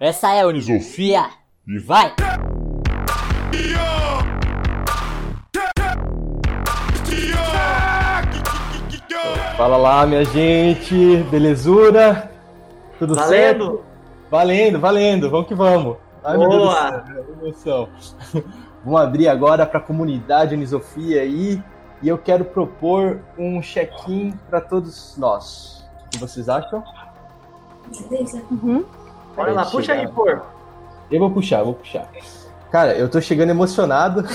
Essa é a Unisofia e vai! Fala lá, minha gente, belezura? Tudo Valendo? certo? Valendo, valendo, vamos que vamos. Ai, meu céu, que emoção. vamos abrir agora para a comunidade Unisofia aí e eu quero propor um check-in para todos nós. O que vocês acham? Beleza. Uhum. Bora lá, puxa aí, chegar. por. Eu vou puxar, vou puxar. Cara, eu tô chegando emocionado.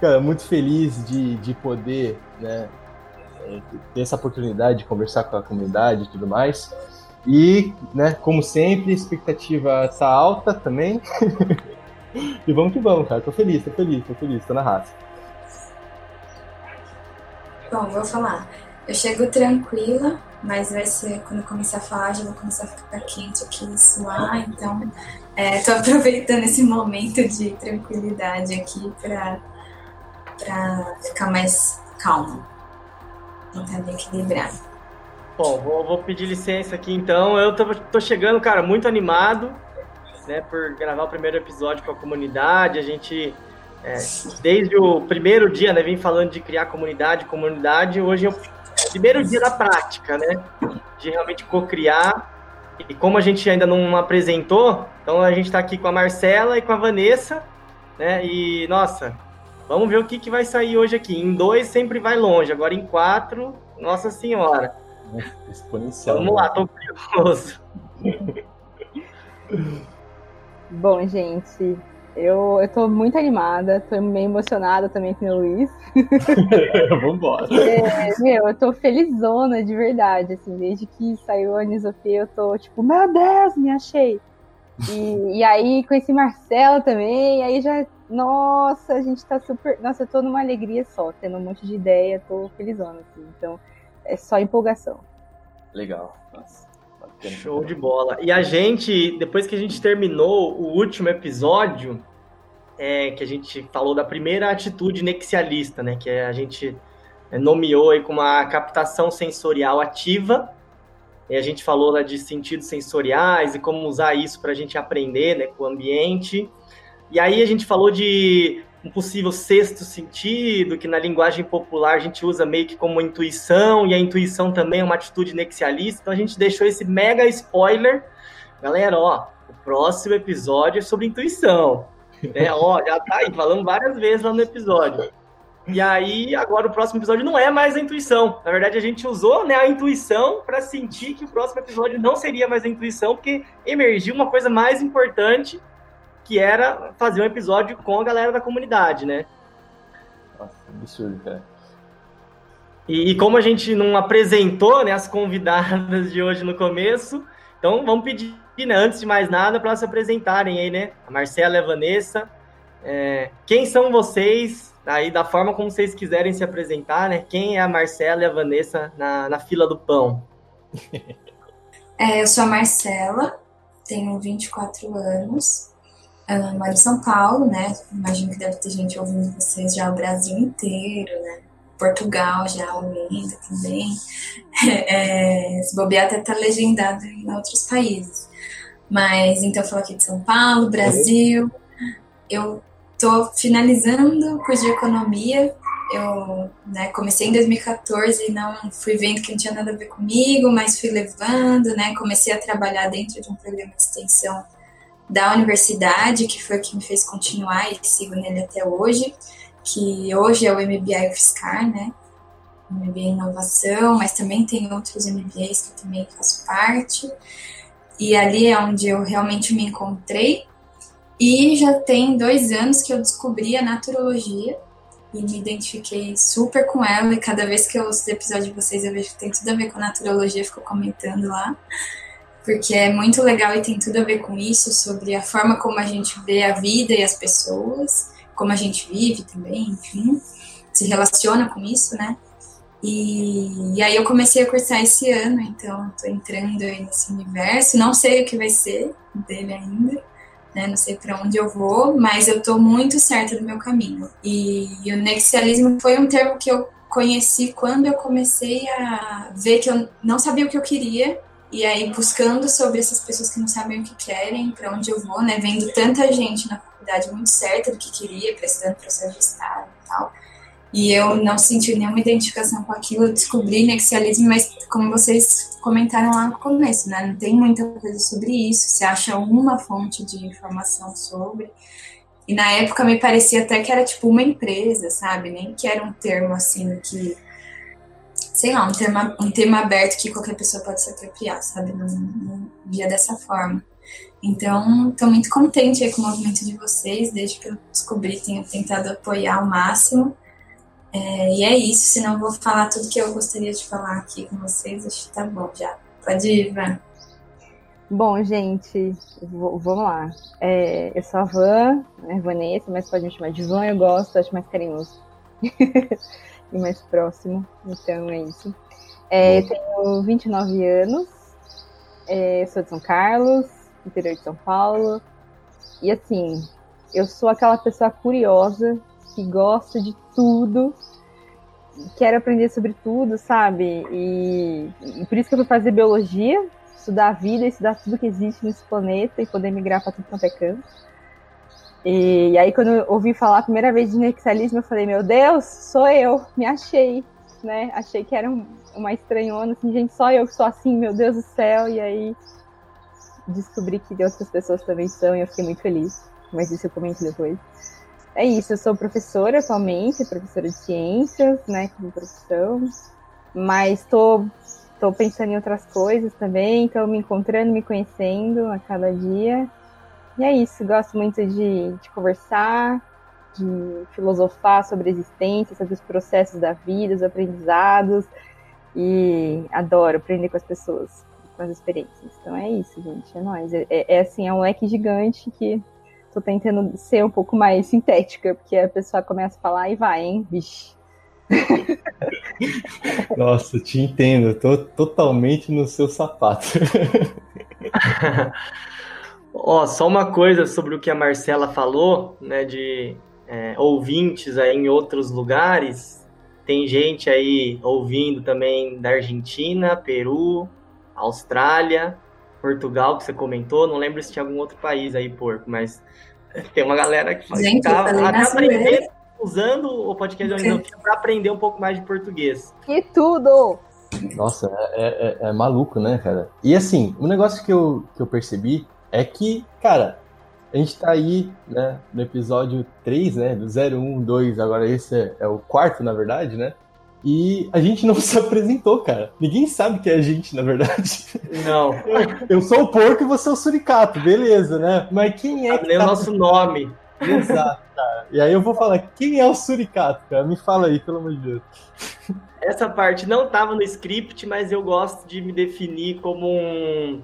Cara, muito feliz de, de poder, né, ter essa oportunidade de conversar com a comunidade e tudo mais. E, né, como sempre, a expectativa tá alta também. e vamos que vamos, cara. Tô feliz, tô feliz, tô feliz, tô na raça. Bom, vou falar. Eu chego tranquila, mas vai ser quando eu começar a falar, já vou começar a ficar quente aqui, suar. Então, é, tô aproveitando esse momento de tranquilidade aqui pra ficar mais calma. Tentar me equilibrar. Bom, vou, vou pedir licença aqui então. Eu tô, tô chegando, cara, muito animado, né, por gravar o primeiro episódio com a comunidade. A gente, é, desde o primeiro dia, né, vem falando de criar comunidade, comunidade. Hoje é o primeiro dia da prática, né, de realmente co-criar. E como a gente ainda não apresentou, então a gente tá aqui com a Marcela e com a Vanessa, né, e nossa, vamos ver o que, que vai sair hoje aqui. Em dois sempre vai longe, agora em quatro, nossa senhora. Exponencial. Vamos lá, tô curioso. Bom, gente, eu, eu tô muito animada, tô meio emocionada também com o Luiz. Vambora. É, meu, eu tô felizona de verdade, assim, desde que saiu a Anisofia, eu tô tipo, meu Deus, me achei. E, e aí conheci Marcelo também, aí já, nossa, a gente tá super, nossa, eu tô numa alegria só, tendo um monte de ideia, tô felizona, assim, então é só empolgação. Legal. Nossa. Show de bola. E a gente, depois que a gente terminou o último episódio, é, que a gente falou da primeira atitude nexialista, né? Que é, a gente nomeou aí como uma captação sensorial ativa. E a gente falou lá de sentidos sensoriais e como usar isso para a gente aprender né, com o ambiente. E aí a gente falou de um possível sexto sentido, que na linguagem popular a gente usa meio que como intuição, e a intuição também é uma atitude nexialista. Então a gente deixou esse mega spoiler. Galera, ó, o próximo episódio é sobre intuição. É, ó, já tá aí, falamos várias vezes lá no episódio. E aí, agora o próximo episódio não é mais a intuição. Na verdade, a gente usou né, a intuição para sentir que o próximo episódio não seria mais a intuição, porque emergiu uma coisa mais importante, que era fazer um episódio com a galera da comunidade, né? Nossa, absurdo, cara. E, e como a gente não apresentou né, as convidadas de hoje no começo, então vamos pedir, né, antes de mais nada, para se apresentarem aí, né? A Marcela e a Vanessa. É, quem são vocês, aí da forma como vocês quiserem se apresentar, né? Quem é a Marcela e a Vanessa na, na fila do pão? É, eu sou a Marcela, tenho 24 anos, ah, moro em São Paulo, né? Imagino que deve ter gente ouvindo vocês já o Brasil inteiro, né? Portugal já ouvindo também. É, se bobear até tá legendado em outros países. Mas então eu falo aqui de São Paulo, Brasil. Eu tô finalizando o curso de economia. Eu né, comecei em 2014 e não fui vendo que não tinha nada a ver comigo, mas fui levando, né? Comecei a trabalhar dentro de um programa de extensão da universidade, que foi o que me fez continuar e sigo nele até hoje, que hoje é o MBA UFSCar, né? MBA inovação, mas também tem outros MBAs que eu também faço parte. E ali é onde eu realmente me encontrei. E já tem dois anos que eu descobri a naturologia e me identifiquei super com ela. E cada vez que eu ouço o episódio de vocês, eu vejo que tem tudo a ver com naturologia, fico comentando lá. Porque é muito legal e tem tudo a ver com isso, sobre a forma como a gente vê a vida e as pessoas, como a gente vive também, enfim, se relaciona com isso, né? E, e aí eu comecei a cursar esse ano, então estou entrando aí nesse universo. Não sei o que vai ser dele ainda, né? Não sei para onde eu vou, mas eu estou muito certa do meu caminho. E, e o nexialismo foi um termo que eu conheci quando eu comecei a ver que eu não sabia o que eu queria E aí, buscando sobre essas pessoas que não sabem o que querem, para onde eu vou, né? Vendo tanta gente na faculdade muito certa do que queria, prestando processo de estágio e tal. E eu não senti nenhuma identificação com aquilo, eu descobri nexialismo, mas como vocês comentaram lá no começo, né? Não tem muita coisa sobre isso, você acha uma fonte de informação sobre. E na época me parecia até que era tipo uma empresa, sabe? Nem que era um termo assim que sei lá, um tema, um tema aberto que qualquer pessoa pode se apropriar, sabe? Não, não via dessa forma. Então, estou muito contente com o movimento de vocês, desde que eu descobri, tenho tentado apoiar ao máximo. É, e é isso, senão eu vou falar tudo que eu gostaria de falar aqui com vocês, acho que tá bom já. Pode ir, Ivan. Bom, gente, vamos lá. É, eu sou a Van, né, Vanessa, mas pode me chamar de Van, eu gosto, acho mais carinhoso. e mais próximo. Então é isso. É, eu tenho 29 anos, é, sou de São Carlos, interior de São Paulo. E assim, eu sou aquela pessoa curiosa que gosta de tudo, quero aprender sobre tudo, sabe? E, e por isso que eu fui fazer biologia, estudar a vida, estudar tudo que existe nesse planeta e poder migrar para tudo quanto é canto. E, e, aí, quando eu ouvi falar a primeira vez de nexialismo, eu falei, meu Deus, sou eu, me achei, né? Achei que era um, uma estranhona, assim, gente, só eu que sou assim, meu Deus do céu. E aí descobri que outras pessoas também são e eu fiquei muito feliz. Mas isso eu comento depois. É isso, eu sou professora atualmente, professora de ciências, né, como profissão. Mas estou tô, tô pensando em outras coisas também, estou me encontrando, me conhecendo a cada dia. E é isso, gosto muito de, de conversar, de filosofar sobre a existência, sobre os processos da vida, os aprendizados. E adoro aprender com as pessoas, com as experiências. Então é isso, gente. É nóis. É, é, é assim, é um leque gigante que tô tentando ser um pouco mais sintética, porque a pessoa começa a falar e vai, hein? Vixe. Nossa, te entendo, eu tô totalmente no seu sapato. Ó, só uma coisa sobre o que a Marcela falou, né, de é, ouvintes aí em outros lugares. Tem gente aí ouvindo também da Argentina, Peru, Austrália, Portugal, que você comentou. Não lembro se tinha algum outro país aí, porco, mas tem uma galera que gente, tá, tá aprendendo, usando o podcast da para aprender um pouco mais de português. Que tudo! Nossa, é, é, é, maluco, né, cara? E assim, um negócio que eu, que eu percebi é que, cara, a gente tá aí, né, no episódio 3, né, do 01, 2, agora esse é, é o quarto, na verdade, né? E a gente não se apresentou, cara. Ninguém sabe que é a gente, na verdade. Não. Eu sou o porco e você é o suricato, beleza, né? Mas quem é que. Tá... o nosso nome. Exato, cara. E aí eu vou falar, quem é o suricato, cara? Me fala aí, pelo amor de Deus. Essa parte não estava no script, mas eu gosto de me definir como um,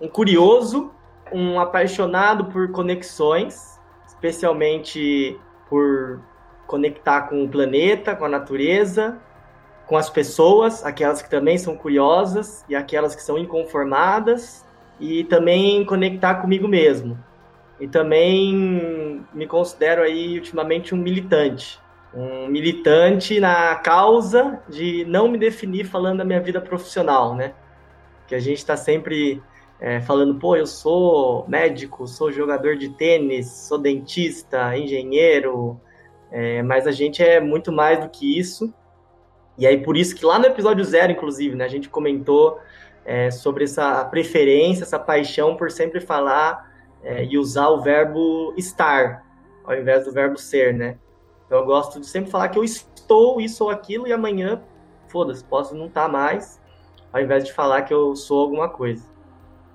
um curioso um apaixonado por conexões, especialmente por conectar com o planeta, com a natureza, com as pessoas, aquelas que também são curiosas e aquelas que são inconformadas, e também conectar comigo mesmo. E também me considero aí ultimamente um militante. Um militante na causa de não me definir falando da minha vida profissional, né? Que a gente está sempre é, falando, pô, eu sou médico, sou jogador de tênis, sou dentista, engenheiro, é, mas a gente é muito mais do que isso. E aí, por isso que lá no episódio zero, inclusive, né, a gente comentou é, sobre essa preferência, essa paixão por sempre falar é, e usar o verbo estar, ao invés do verbo ser, né? Então, eu gosto de sempre falar que eu estou isso ou aquilo e amanhã, foda-se, posso não estar tá mais, ao invés de falar que eu sou alguma coisa.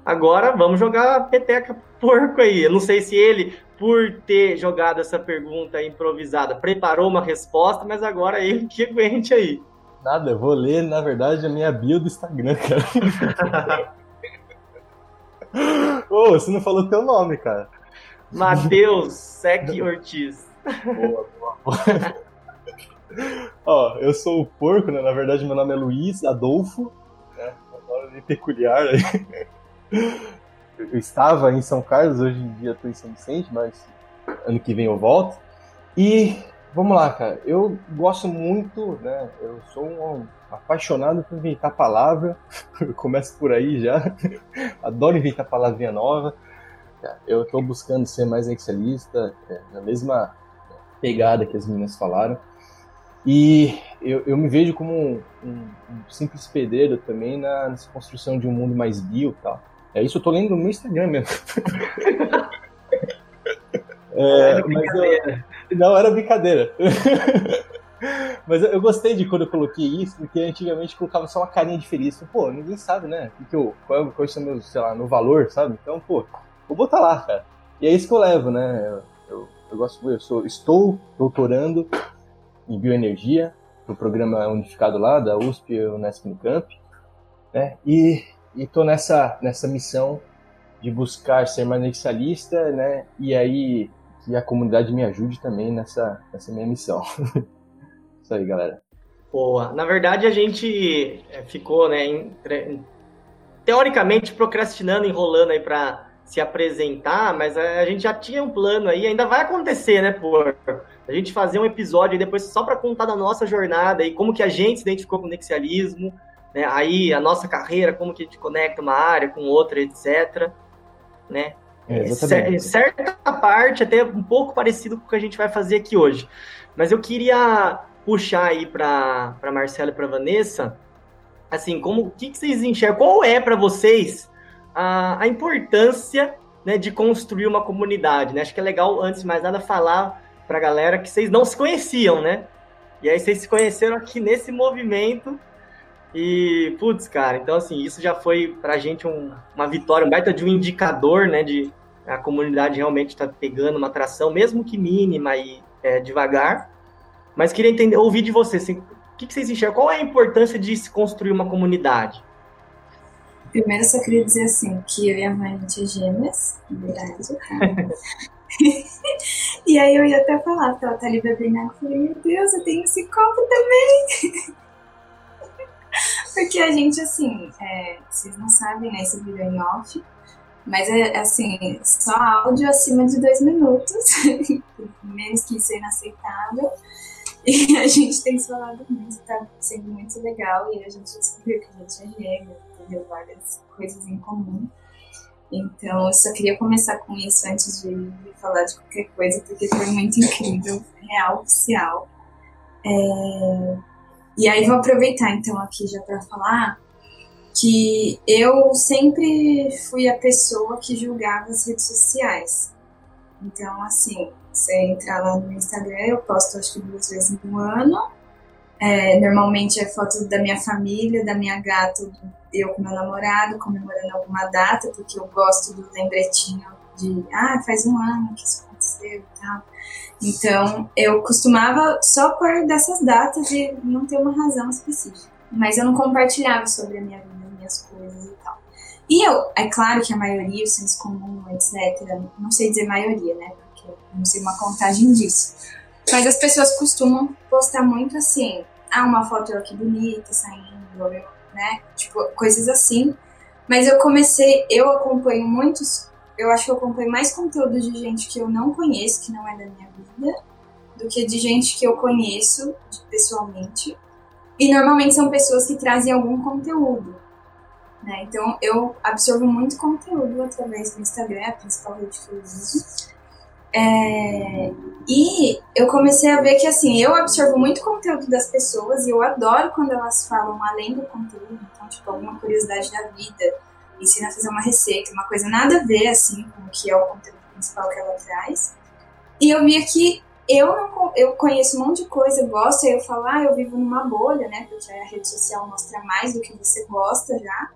Agora vamos jogar a peteca porco aí. Eu não sei se ele, por ter jogado essa pergunta improvisada, preparou uma resposta, mas agora ele que aguente aí. Nada, eu vou ler, na verdade, a minha bio do Instagram, cara. Ô, oh, você não falou teu nome, cara. Matheus Sec Ortiz. Boa, boa, boa. Ó, eu sou o porco, né? Na verdade, meu nome é Luiz Adolfo. Né? Um nome peculiar aí. Eu estava em São Carlos, hoje em dia estou em São Vicente, mas ano que vem eu volto. E vamos lá, cara. Eu gosto muito, né? Eu sou um apaixonado por inventar palavra. Eu começo por aí já. Adoro inventar palavrinha nova. Eu estou buscando ser mais excelista, é, na mesma pegada que as meninas falaram. E eu, eu me vejo como um, um, um simples pedreiro também na, nessa construção de um mundo mais bio e tal. É isso, eu tô lendo no meu Instagram mesmo. é, mas eu, não, era brincadeira. Mas eu, gostei de quando eu coloquei isso, porque antigamente colocava só uma carinha de feliz. Pô, ninguém sabe, né? Que que eu, qual, qual é o meu, sei lá, no valor, sabe? Então, pô, vou botar lá, cara. E é isso que eu levo, né? Eu, eu, eu gosto, eu sou, estou doutorando em bioenergia no programa unificado lá da USP e Unesp Unicamp, né? E estou nessa nessa missão de buscar ser inicialista, né? E aí que a comunidade me ajude também nessa nessa minha missão. Isso aí, galera. Boa. Na verdade, a gente é, ficou, né, em, teoricamente procrastinando, enrolando aí para se apresentar, mas a gente já tinha um plano aí, ainda vai acontecer, né, por a gente fazer um episódio depois só para contar da nossa jornada e como que a gente se identificou com o nexialismo, né, aí a nossa carreira, como que a gente conecta uma área com outra, etc, né? É, em certa parte até um pouco parecido com o que a gente vai fazer aqui hoje. Mas eu queria puxar aí para Marcela e para Vanessa, assim, como o que, que vocês enxergam? Qual é para vocês a, a importância né, de construir uma comunidade? Né? Acho que é legal, antes de mais nada, falar para a galera que vocês não se conheciam, né? E aí vocês se conheceram aqui nesse movimento. E, putz, cara, então assim, isso já foi pra gente um, uma vitória, um baita de um indicador, né? De a comunidade realmente tá pegando uma atração, mesmo que mínima e é, devagar. Mas queria entender, ouvir de vocês, assim, o que, que vocês enxergam? Qual é a importância de se construir uma comunidade? Primeiro, só queria dizer assim, que eu e a mãe a gente é gêmeas, verdade. e aí eu ia até falar, porque ela tá eu falei, meu Deus, eu tenho esse copo também. Porque a gente, assim, é, vocês não sabem, né, esse vídeo é em off, mas é assim, só áudio acima de dois minutos, menos que isso é inaceitável. E a gente tem falado muito, tá sendo muito legal. E a gente descobriu que a gente é gêmeo, entendeu? Várias coisas em comum. Então, eu só queria começar com isso antes de falar de qualquer coisa, porque foi muito incrível, real, oficial. É... E aí, vou aproveitar então aqui já para falar que eu sempre fui a pessoa que julgava as redes sociais. Então, assim, você entrar lá no Instagram, eu posto acho que duas vezes no ano. É, normalmente é foto da minha família, da minha gata, eu com meu namorado, comemorando alguma data, porque eu gosto do lembretinho de, ah, faz um ano que isso aconteceu e tal. Então, eu costumava só pôr dessas datas e não ter uma razão específica. Mas eu não compartilhava sobre a minha vida, minhas coisas e tal. E eu, é claro que a maioria, o senso comum, etc., não sei dizer maioria, né? não sei uma contagem disso. Mas as pessoas costumam postar muito assim, ah, uma foto eu aqui bonita, saindo, né? Tipo, coisas assim. Mas eu comecei, eu acompanho muitos, eu acho que eu acompanho mais conteúdo de gente que eu não conheço, que não é da minha vida, do que de gente que eu conheço pessoalmente. E normalmente são pessoas que trazem algum conteúdo. Né? Então eu absorvo muito conteúdo através do Instagram, a principal rede que eu uso. É, e eu comecei a ver que assim, eu absorvo muito conteúdo das pessoas e eu adoro quando elas falam além do conteúdo, então, tipo, alguma curiosidade da vida, ensina a fazer uma receita, uma coisa nada a ver assim com o que é o conteúdo principal que ela traz. E eu via que eu não eu conheço um monte de coisa, gosto, aí eu falo, ah, eu vivo numa bolha, né? Porque a rede social mostra mais do que você gosta já.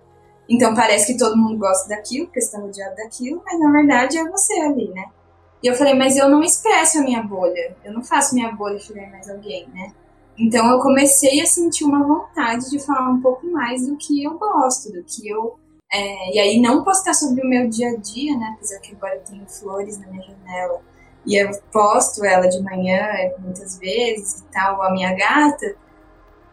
Então parece que todo mundo gosta daquilo, porque está rodeado daquilo, mas na verdade é você ali, né? E eu falei, mas eu não expresso a minha bolha, eu não faço minha bolha chegar mais alguém, né? Então eu comecei a sentir uma vontade de falar um pouco mais do que eu gosto, do que eu. É, e aí não postar sobre o meu dia a dia, né? Apesar que agora eu tenho flores na minha janela. E eu posto ela de manhã muitas vezes e tal, a minha gata.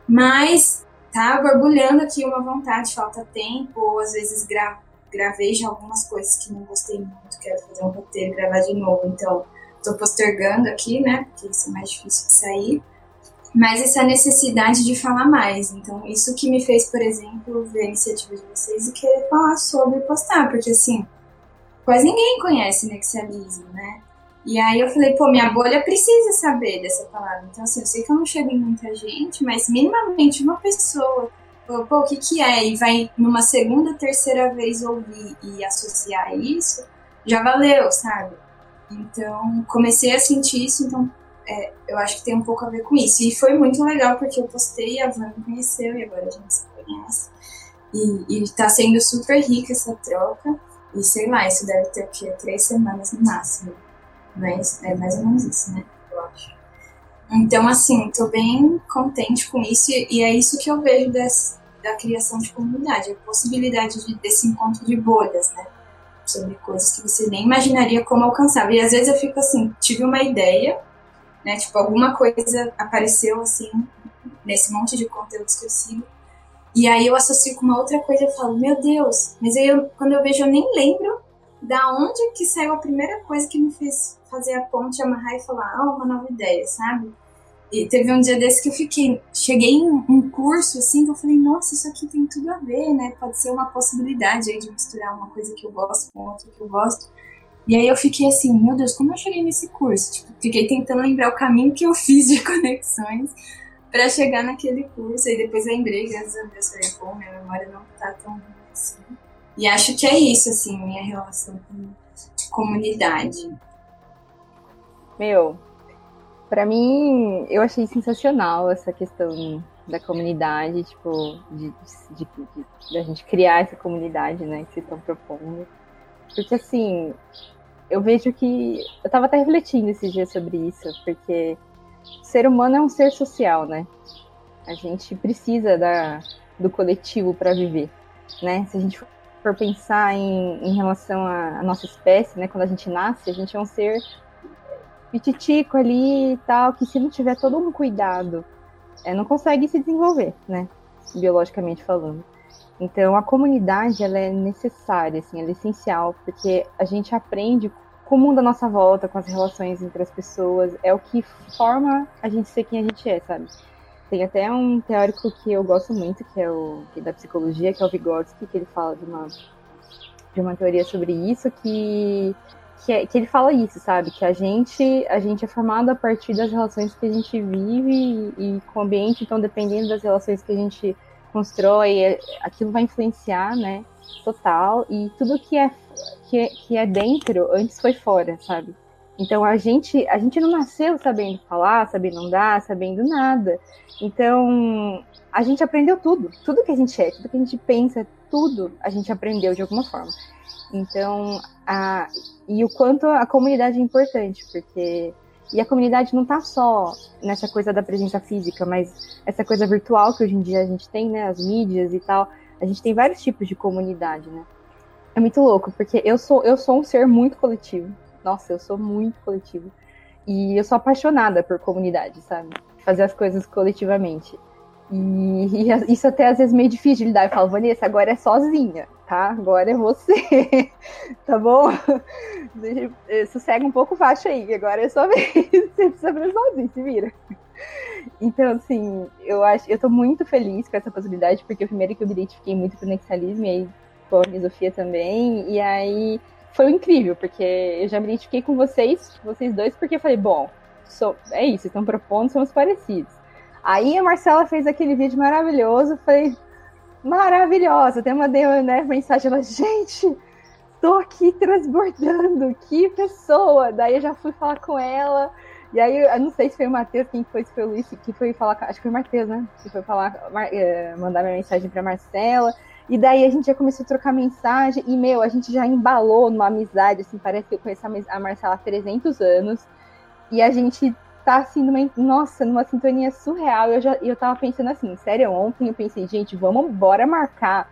Mas tá borbulhando aqui uma vontade, falta tempo, ou às vezes gravo gravei já algumas coisas que não gostei muito, quero fazer um roteiro e gravar de novo. Então, estou postergando aqui, né? Porque isso é mais difícil de sair. Mas essa necessidade de falar mais. Então, isso que me fez, por exemplo, ver a iniciativa de vocês e querer falar sobre postar, porque assim, quase ninguém conhece nexialismo, né? E aí eu falei, pô, minha bolha precisa saber dessa palavra. Então, assim, eu sei que eu não chego em muita gente, mas minimamente uma pessoa, pô, pô o que que é? E vai numa segunda, terceira vez ouvir e associar isso, já valeu, sabe? Então, comecei a sentir isso, então é, eu acho que tem um pouco a ver com isso. E foi muito legal porque eu postei, a Van me conheceu e agora a gente se conhece. E, e tá sendo super rica essa troca. E sei lá, isso deve ter o quê? Três semanas no máximo. Mas é mais ou menos isso, né? Eu acho. Então, assim, tô bem contente com isso. E é isso que eu vejo da criação de comunidade. A possibilidade de, desse encontro de bolhas, né? Sobre coisas que você nem imaginaria como alcançar. E às vezes eu fico assim, tive uma ideia né? Tipo, alguma coisa apareceu assim nesse monte de conteúdos que eu sigo. E aí eu associo com uma outra coisa e falo, meu Deus, mas aí eu, quando eu vejo eu nem lembro da onde que saiu a primeira coisa que me fez fazer a ponte, amarrar e falar, ah, uma nova ideia, sabe? E teve um dia desse que eu fiquei, cheguei em um curso assim, que eu falei, nossa, isso aqui tem tudo a ver, né? Pode ser uma possibilidade aí de misturar uma coisa que eu gosto com outra que eu gosto. E aí eu fiquei assim, meu Deus, como eu cheguei nesse curso? Tipo, fiquei tentando lembrar o caminho que eu fiz de conexões para chegar naquele curso. E depois lembrei, graças a Deus, falei, pô, minha memória não tá tão ruim assim. E acho que é isso, assim, minha relação com comunidade. Meu, para mim, eu achei sensacional essa questão da comunidade, tipo, de, de, de, de, a gente criar essa comunidade, né, que vocês estão propondo. Porque, assim, eu vejo que. Eu estava até refletindo esses dias sobre isso, porque o ser humano é um ser social, né? A gente precisa da, do coletivo para viver, né? Se a gente for pensar em, em relação à, à, nossa espécie, né? Quando a gente nasce, a gente é um ser pititico ali e tal, que se não tiver todo um cuidado, é, não consegue se desenvolver, né? Biologicamente falando. Então a comunidade ela é necessária, assim, ela é essencial, porque a gente aprende com o mundo à nossa volta, com as relações entre as pessoas, é o que forma a gente ser quem a gente é, sabe? Tem até um teórico que eu gosto muito, que é o que é da psicologia, que é o Vygotsky, que ele fala de uma, de uma teoria sobre isso, que, que, é, que ele fala isso, sabe? Que a gente, a gente é formado a partir das relações que a gente vive e, e com o ambiente, então dependendo das relações que a gente constrói, é, aquilo vai influenciar, né? Total. E tudo que é, que é, que é dentro antes foi fora, sabe? Então a gente, a gente não nasceu sabendo falar, sabendo andar, sabendo nada. Então a gente aprendeu tudo, tudo que a gente é, tudo que a gente pensa, tudo a gente aprendeu de alguma forma. Então, a, e o quanto a comunidade é importante, porque e a comunidade não está só nessa coisa da presença física, mas essa coisa virtual que hoje em dia a gente tem, né? As mídias e tal. A gente tem vários tipos de comunidade, né? É muito louco, porque eu sou, eu sou um ser muito coletivo. Nossa, eu sou muito coletivo. E eu sou apaixonada por comunidade, sabe? Fazer as coisas coletivamente. E, e, isso até às vezes meio difícil de lidar. Eu falo, Vanessa, agora é sozinha, tá? Agora é você, tá bom? Eh, sossega um pouco faixa aí, agora é vez. Você precisa fazer sozinho, se vira. Então, assim, eu acho, eu tô muito feliz com essa possibilidade, porque primeiro que eu me identifiquei muito com o nexialismo, e aí com a filosofia também, e aí foi incrível, porque eu já me identifiquei com vocês, vocês dois, porque eu falei, bom, sou, é isso, estão propondo, somos parecidos. Aí a Marcela fez aquele vídeo maravilhoso, falei, maravilhosa. Até mandei né, mensagem, ela, gente, tô aqui transbordando, que pessoa. Daí eu já fui falar com ela. E aí, eu não sei se foi o Matheus, quem foi, se foi o Luiz, que foi falar, acho que foi o Matheus, né? Que foi falar, eh, mandar minha mensagem pra Marcela. E daí a gente já começou a trocar mensagem, e, meu, a gente já embalou numa amizade, assim, parece que eu conheço a Marcela há 300 anos. E a gente tá assim, numa, nossa, numa sintonia surreal. Eu, já, eu tava pensando assim, sério, ontem eu pensei, gente, vamos bora marcar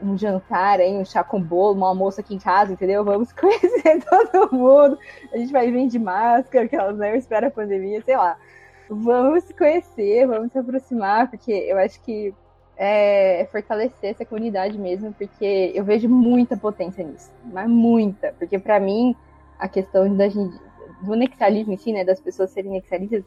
um jantar aí, um chá com bolo, um almoço aqui em casa, entendeu? Vamos conhecer todo mundo. A gente vai vir de máscara, aquelas, né? Eu espero a pandemia, sei lá. Vamos se conhecer, vamos se aproximar, porque eu acho que é, é fortalecer essa comunidade mesmo, porque eu vejo muita potência nisso, mas muita, porque para mim a questão da gente do nexialismo em si, né, das pessoas serem nexialistas,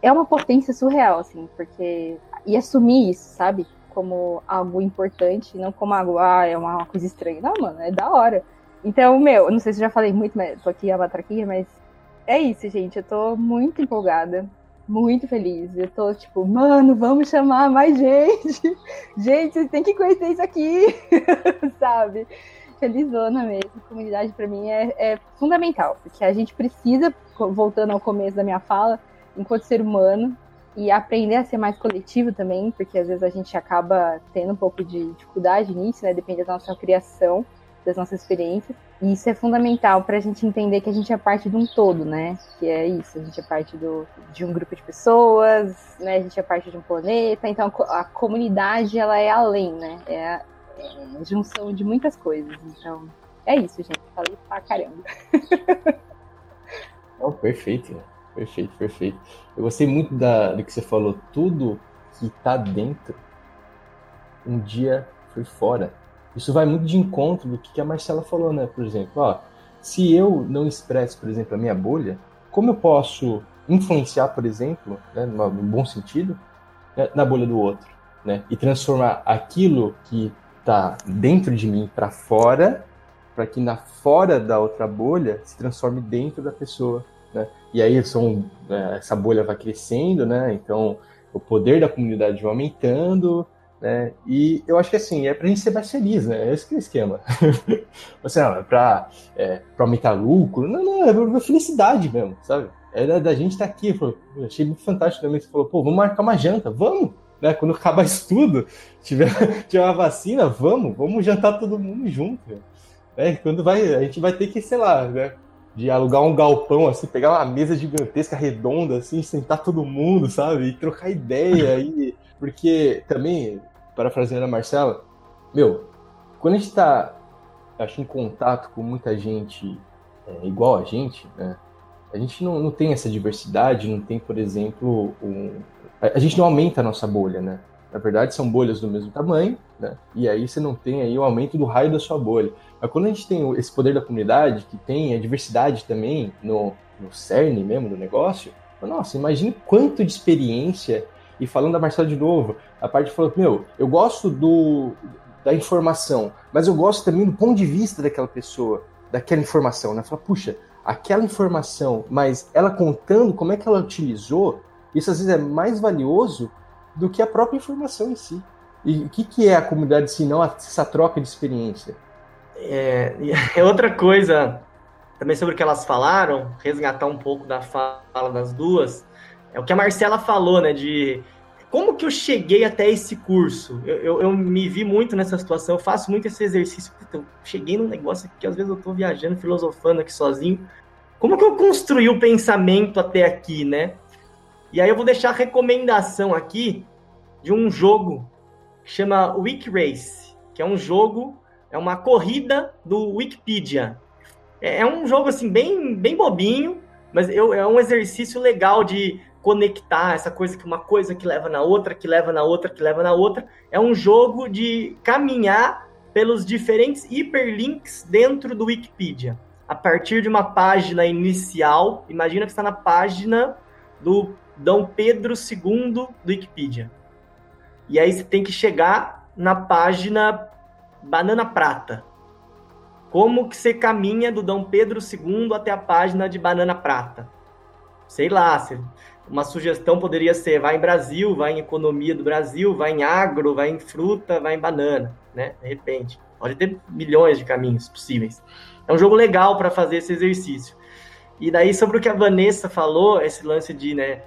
é uma potência surreal, assim, porque. E assumir isso, sabe? Como algo importante, não como algo, ah, é uma coisa estranha. Não, mano, é da hora. Então, meu, não sei se eu já falei muito, mas tô aqui a matraquinha, mas é isso, gente. Eu tô muito empolgada, muito feliz. Eu tô tipo, mano, vamos chamar mais gente. Gente, vocês têm que conhecer isso aqui, sabe? Felizona mesmo. Comunidade para mim é, é fundamental, porque a gente precisa, voltando ao começo da minha fala, enquanto ser humano, e aprender a ser mais coletivo também, porque às vezes a gente acaba tendo um pouco de dificuldade nisso, né? Depende da nossa criação, das nossas experiências. E isso é fundamental para a gente entender que a gente é parte de um todo, né? Que é isso, a gente é parte do, de um grupo de pessoas, né? A gente é parte de um planeta. Então a comunidade ela é além, né? É é junção de muitas coisas. Então é isso, gente. Falei pra caramba. Oh, perfeito. Perfeito, perfeito. Eu gostei muito da, do que você falou. Tudo que tá dentro, um dia foi fora. Isso vai muito de encontro do que a Marcela falou, né? Por exemplo, ó, se eu não expresso, por exemplo, a minha bolha, como eu posso influenciar, por exemplo, né, no bom sentido, né, na bolha do outro, né? E transformar aquilo que tá dentro de mim para fora, para que na fora da outra bolha se transforme dentro da pessoa, né? E aí são, né, essa bolha vai crescendo, né? Então o poder da comunidade vai aumentando, né? E eu acho que assim, é pra gente ser mais feliz, né? Esse que é o esquema. Você não, é pra, é, aumentar lucro, não, não, é pra felicidade mesmo, sabe? É da, da gente estar tá aqui. Eu achei muito fantástico também. Você falou, pô, vamos marcar uma janta, vamos! Né? Quando acabar isso tudo, tiver, tiver uma vacina, vamos, vamos jantar todo mundo junto. É, quando vai, a gente vai ter que, sei lá, né? de alugar um galpão, assim, pegar uma mesa gigantesca, redonda, assim, sentar todo mundo, sabe? E trocar ideia. e... Porque também, parafraseando a Marcela, meu, quando a gente tá, acho, em contato com muita gente é, igual a gente, né? A gente não, não tem essa diversidade, não tem, por exemplo, um... a gente não aumenta a nossa bolha, né? Na verdade, são bolhas do mesmo tamanho, né? E aí você não tem aí o aumento do raio da sua bolha. Mas quando a gente tem esse poder da comunidade, que tem a diversidade também no, no cerne mesmo do negócio, nossa, imagine quanto de experiência. E falando da Marcela de novo, a parte falou, meu, eu gosto do, da informação, mas eu gosto também do ponto de vista daquela pessoa, daquela informação, né? Fala, puxa, aquela informação, mas ela contando como é que ela utilizou, isso às vezes é mais valioso do que a própria informação em si. E o que, que é a comunidade se não essa troca de experiência? É, é outra coisa também sobre o que elas falaram, resgatar um pouco da fala das duas, é o que a Marcela falou, né? De como que eu cheguei até esse curso? Eu, eu, eu me vi muito nessa situação, eu faço muito esse exercício. Puta, eu cheguei num negócio que às vezes eu tô viajando, filosofando aqui sozinho. Como que eu construí o pensamento até aqui, né? E aí eu vou deixar a recomendação aqui de um jogo que chama Wiki Race, que é um jogo, é uma corrida do Wikipedia. É, é um jogo assim bem, bem bobinho, mas eu, é um exercício legal de conectar essa coisa que uma coisa que leva na outra, que leva na outra, que leva na outra. É um jogo de caminhar pelos diferentes hiperlinks dentro do Wikipedia. A partir de uma página inicial, imagina que está na página do Dom Pedro II do Wikipedia. E aí você tem que chegar na página Banana Prata. Como que você caminha do Dom Pedro II até a página de Banana Prata? Sei lá, uma sugestão poderia ser vai em Brasil, vai em economia do Brasil, vai em agro, vai em fruta, vai em banana, né? De repente. Pode ter milhões de caminhos possíveis. É um jogo legal para fazer esse exercício. E daí, sobre o que a Vanessa falou, esse lance de, né,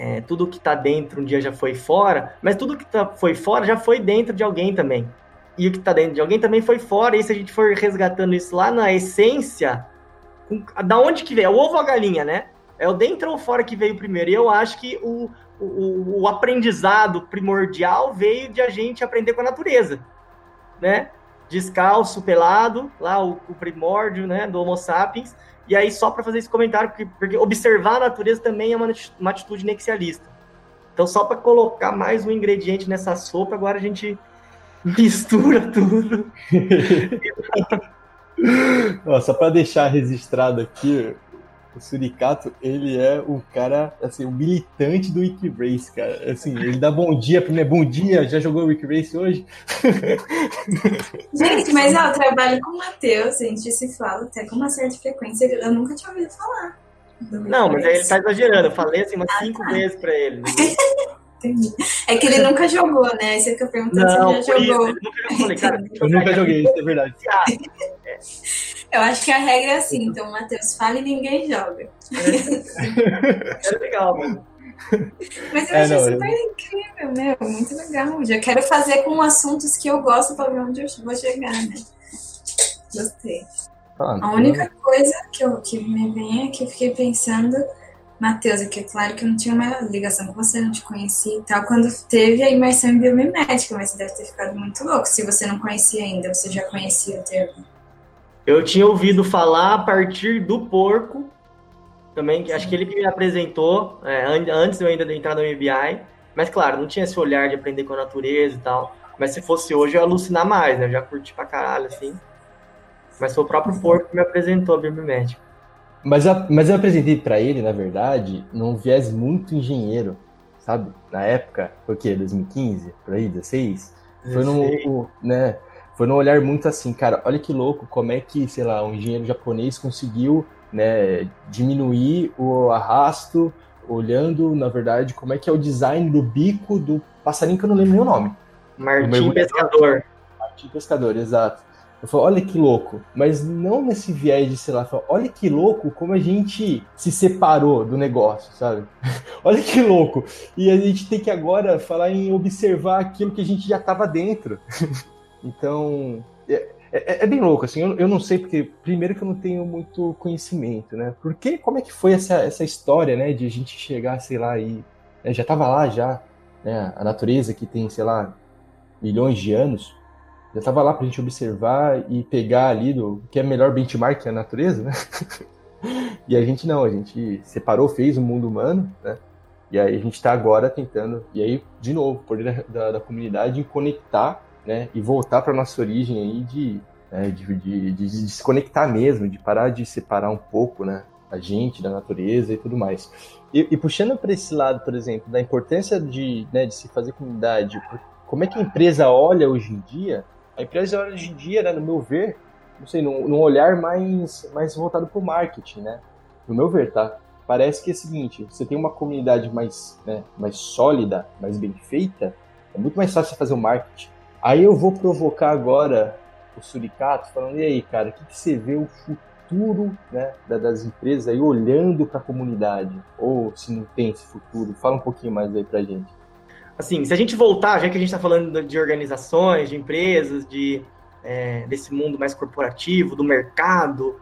é, tudo que está dentro um dia já foi fora, mas tudo que tá, foi fora já foi dentro de alguém também. E o que está dentro de alguém também foi fora, e se a gente for resgatando isso lá na essência, com, da onde que veio? É o ovo ou a galinha, né? É o dentro ou fora que veio primeiro. E eu acho que o, o, o aprendizado primordial veio de a gente aprender com a natureza, né? Descalço, pelado, lá o, o primórdio, né, do Homo sapiens, e aí, só para fazer esse comentário, porque, porque, observar a natureza também é uma, uma atitude nexialista. Então, só para colocar mais um ingrediente nessa sopa, agora a gente mistura tudo. só para deixar registrado aqui, o Suricato, ele é o cara, assim, o militante do Wikirace, cara. Assim, ele dá bom dia pra mim, bom dia, já jogou o Wikirace hoje? Gente, mas ó, eu trabalho com o Matheus, a gente se fala até com uma certa frequência, eu nunca tinha ouvido falar. Não, mas aí ele tá exagerando, eu falei assim umas ah, cinco tá. vezes pra ele. Entendi. É que ele nunca jogou, né? Isso é que eu perguntei se ele já jogou. Isso, eu nunca, cara, eu nunca joguei, isso é verdade. Eu acho que a regra é assim, então, Matheus, fala e ninguém joga. É, é legal, mano. Mas eu é, achei não, super eu... incrível, meu, muito legal. Já quero fazer com assuntos que eu gosto para ver onde eu vou chegar, né? Gostei. Ah, a única não... coisa que, eu, que me vem é que eu fiquei pensando Matheus, aqui é claro que eu não tinha uma ligação com você, não te conhecia e tal, quando teve a imersão em biomimética, mas você deve ter ficado muito louco. Se você não conhecia ainda, você já conhecia o termo? Eu tinha ouvido falar a partir do porco, também, acho que ele que me apresentou, é, antes eu ainda de entrar no MBI, mas claro, não tinha esse olhar de aprender com a natureza e tal. Mas se fosse hoje, eu ia alucinar mais, né? Eu já curti pra caralho, assim. Mas foi o próprio porco que me apresentou a biomimética. Mas, eu, mas eu apresentei para ele, na verdade, num viés muito engenheiro, sabe? Na época, foi o quê? 2015? Por aí, 16? Foi num, né, foi num olhar muito assim, cara, olha que louco, como é que, sei lá, um engenheiro japonês conseguiu né, diminuir o arrasto, olhando, na verdade, como é que é o design do bico do passarinho que eu não lembro nem o nome. Martim Pescador. Martim Pescador, exato. Eu falo, olha que louco. Mas não nesse viés de, sei lá, falo, olha que louco como a gente se separou do negócio, sabe? olha que louco. E a gente tem que agora falar em observar aquilo que a gente já estava dentro. então, é, é, é, bem louco, assim. Eu, eu não sei, porque, primeiro, que eu não tenho muito conhecimento, né? Porque, como é que foi essa, essa história, né, de a gente chegar, sei lá, e. Né, já estava lá, já, né? A natureza que tem, sei lá, milhões de anos já estava lá para a gente observar e pegar ali do que é melhor benchmark que a natureza, né? e a gente não, a gente separou, fez o mundo humano, né? E aí a gente está agora tentando, e aí, de novo, poder da, da comunidade conectar, né? E voltar para nossa origem aí de, né, de, de, de, de se conectar mesmo, de parar de separar um pouco, né? A gente, da natureza e tudo mais. E, e puxando para esse lado, por exemplo, da importância de, né, de se fazer comunidade, como é que a empresa olha hoje em dia a empresa hoje em dia, né, no meu ver, não sei, num, num olhar mais, mais voltado para o marketing, né? No meu ver, tá? Parece que é o seguinte, você tem uma comunidade mais, né, mais sólida, mais bem feita, é muito mais fácil fazer o marketing. Aí eu vou provocar agora o Suricato falando, e aí, cara, o que, que você vê o futuro né, das empresas aí olhando para a comunidade? Ou se não tem esse futuro? Fala um pouquinho mais aí pra gente assim, se a gente voltar, já que a gente está falando de organizações, de empresas, de é, desse mundo mais corporativo, do mercado,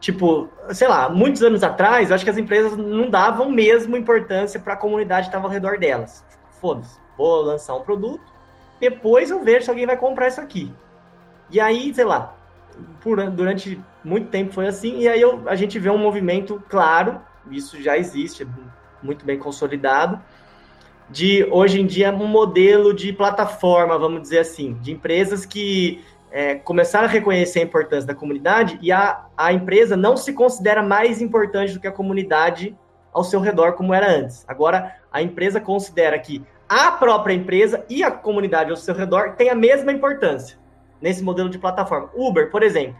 tipo, sei lá, muitos anos atrás, eu acho que as empresas não davam mesmo importância para a comunidade que estava ao redor delas. Foda-se, vou lançar um produto, depois eu vejo se alguém vai comprar isso aqui. E aí, sei lá, por, durante muito tempo foi assim, e aí eu, a gente vê um movimento claro, isso já existe, é muito bem consolidado, de hoje em dia um modelo de plataforma, vamos dizer assim, de empresas que é, começaram a reconhecer a importância da comunidade e a, a empresa não se considera mais importante do que a comunidade ao seu redor, como era antes. Agora, a empresa considera que a própria empresa e a comunidade ao seu redor têm a mesma importância nesse modelo de plataforma. Uber, por exemplo.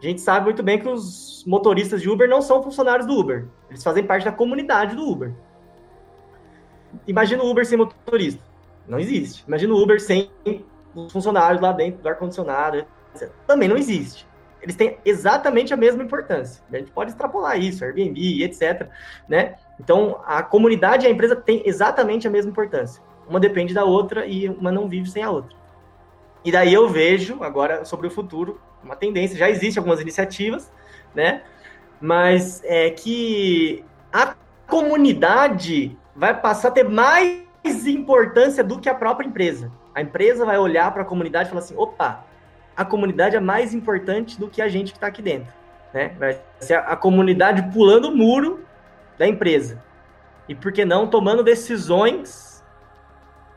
A gente sabe muito bem que os motoristas de Uber não são funcionários do Uber. Eles fazem parte da comunidade do Uber. Imagina o Uber sem motorista. Não existe. Imagina o Uber sem os funcionários lá dentro do ar-condicionado. Também não existe. Eles têm exatamente a mesma importância. A gente pode extrapolar isso, Airbnb, etc. Né? Então, a comunidade e a empresa têm exatamente a mesma importância. Uma depende da outra e uma não vive sem a outra. E daí eu vejo, agora, sobre o futuro, uma tendência. Já existem algumas iniciativas, né? Mas é que a comunidade vai passar a ter mais importância do que a própria empresa. A empresa vai olhar para a comunidade e falar assim: opa, a comunidade é mais importante do que a gente que está aqui dentro. Né? Vai ser a, a comunidade pulando o muro da empresa. E por que não tomando decisões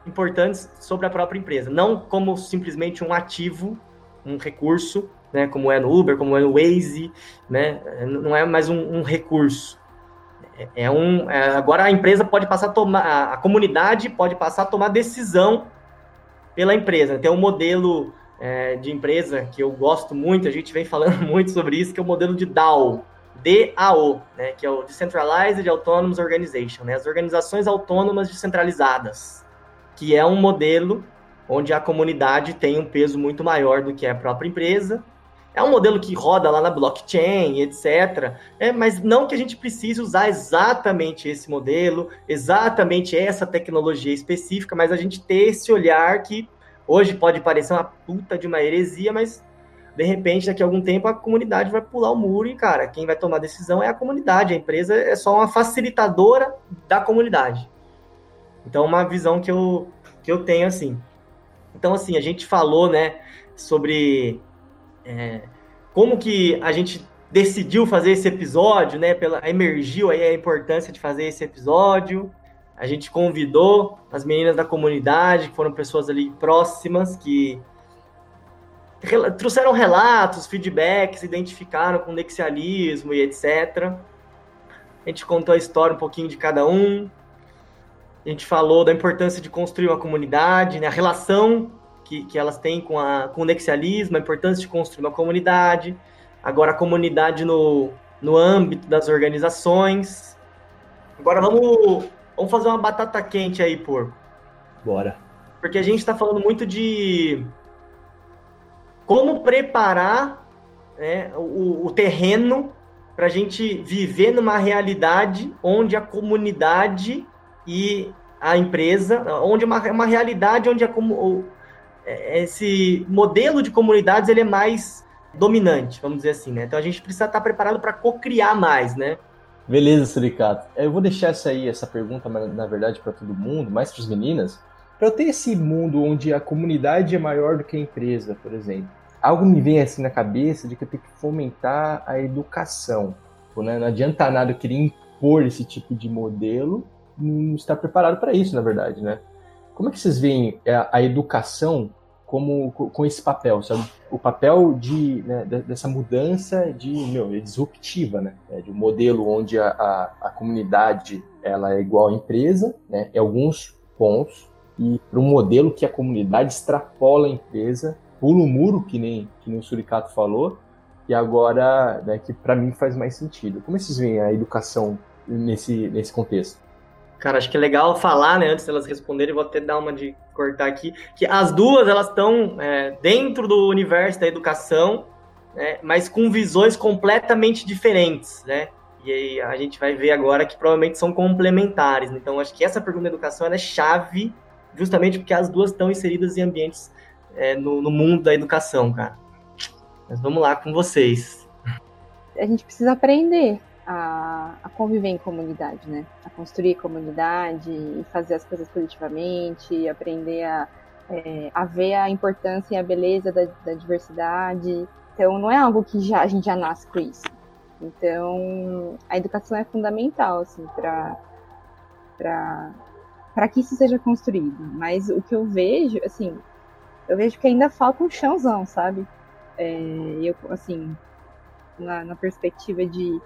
importantes sobre a própria empresa? Não como simplesmente um ativo, um recurso né, como é no Uber, como é no Waze, né, não é mais um, um recurso. É, é um, é, agora a empresa pode passar a tomar, a, comunidade pode passar a tomar decisão pela empresa. Tem um modelo é, de empresa que eu gosto muito, a gente vem falando muito sobre isso, que é o modelo de DAO, DAO, né, que é o Decentralized Autonomous Organization, né, as organizações autônomas descentralizadas, que é um modelo onde a comunidade tem um peso muito maior do que a própria empresa. É um modelo que roda lá na blockchain, etc. É, mas não que a gente precise usar exatamente esse modelo, exatamente essa tecnologia específica, mas a gente ter esse olhar que hoje pode parecer uma puta de uma heresia, mas de repente, daqui a algum tempo, a comunidade vai pular o muro e, cara, quem vai tomar decisão é a comunidade. A empresa é só uma facilitadora da comunidade. Então, uma visão que eu, que eu tenho assim. Então, assim, a gente falou, né, sobre é, como que a gente decidiu fazer esse episódio, né, pela, emergiu aí a importância de fazer esse episódio. A gente convidou as meninas da comunidade, que foram pessoas ali próximas, que trouxeram relatos, feedbacks, identificaram com nexialismo e etc. A gente contou a história um pouquinho de cada um. A gente falou da importância de construir uma comunidade, né? a relação que, que elas têm com, a, com o nexialismo, a importância de construir uma comunidade. Agora, a comunidade no, no âmbito das organizações. Agora, vamos, vamos fazer uma batata quente aí, por. Bora. Porque a gente está falando muito de como preparar né, o, o terreno para a gente viver numa realidade onde a comunidade e a empresa, onde uma, uma realidade onde a, esse modelo de comunidades ele é mais dominante, vamos dizer assim, né? Então a gente precisa estar preparado para co-criar mais, né? Beleza, Suricato. Eu vou deixar essa aí, essa pergunta, na verdade, para todo mundo, mais para as meninas, para eu ter esse mundo onde a comunidade é maior do que a empresa, por exemplo algo me vem assim na cabeça de que eu tenho que fomentar a educação. Né? Não adianta nada eu querer impor esse tipo de modelo, não estar preparado para isso, na verdade, né? Como é que vocês veem a educação como com esse papel, sabe? O papel de né, dessa mudança de meu, disruptiva, né? É, de um modelo onde a, a, a, comunidade ela é igual à empresa, né? Em alguns pontos e para um modelo que a comunidade extrapola a empresa pula o muro, que nem, que nem o Suricato falou, e agora, né, que para mim faz mais sentido. Como vocês veem a educação nesse, nesse contexto? Cara, acho que é legal falar, né, antes delas responderem, vou até dar uma de cortar aqui, que as duas, elas estão é, dentro do universo da educação, né, mas com visões completamente diferentes, né, e aí a gente vai ver agora que provavelmente são complementares. Então, acho que essa pergunta da educação é chave, justamente porque as duas estão inseridas em ambientes é, no, no mundo da educação, cara. Mas vamos lá com vocês. A gente precisa aprender a, a, conviver em comunidade, né? A construir comunidade e fazer as coisas positivamente, aprender a, é, a ver a importância e a beleza da, da, diversidade. Então, não é algo que já, a gente já nasce com isso. Então, a educação é fundamental, assim, para para que isso seja construído. Mas o que eu vejo, assim, eu vejo que ainda falta um chãozão, sabe? É, eu, assim, na, na, perspectiva de,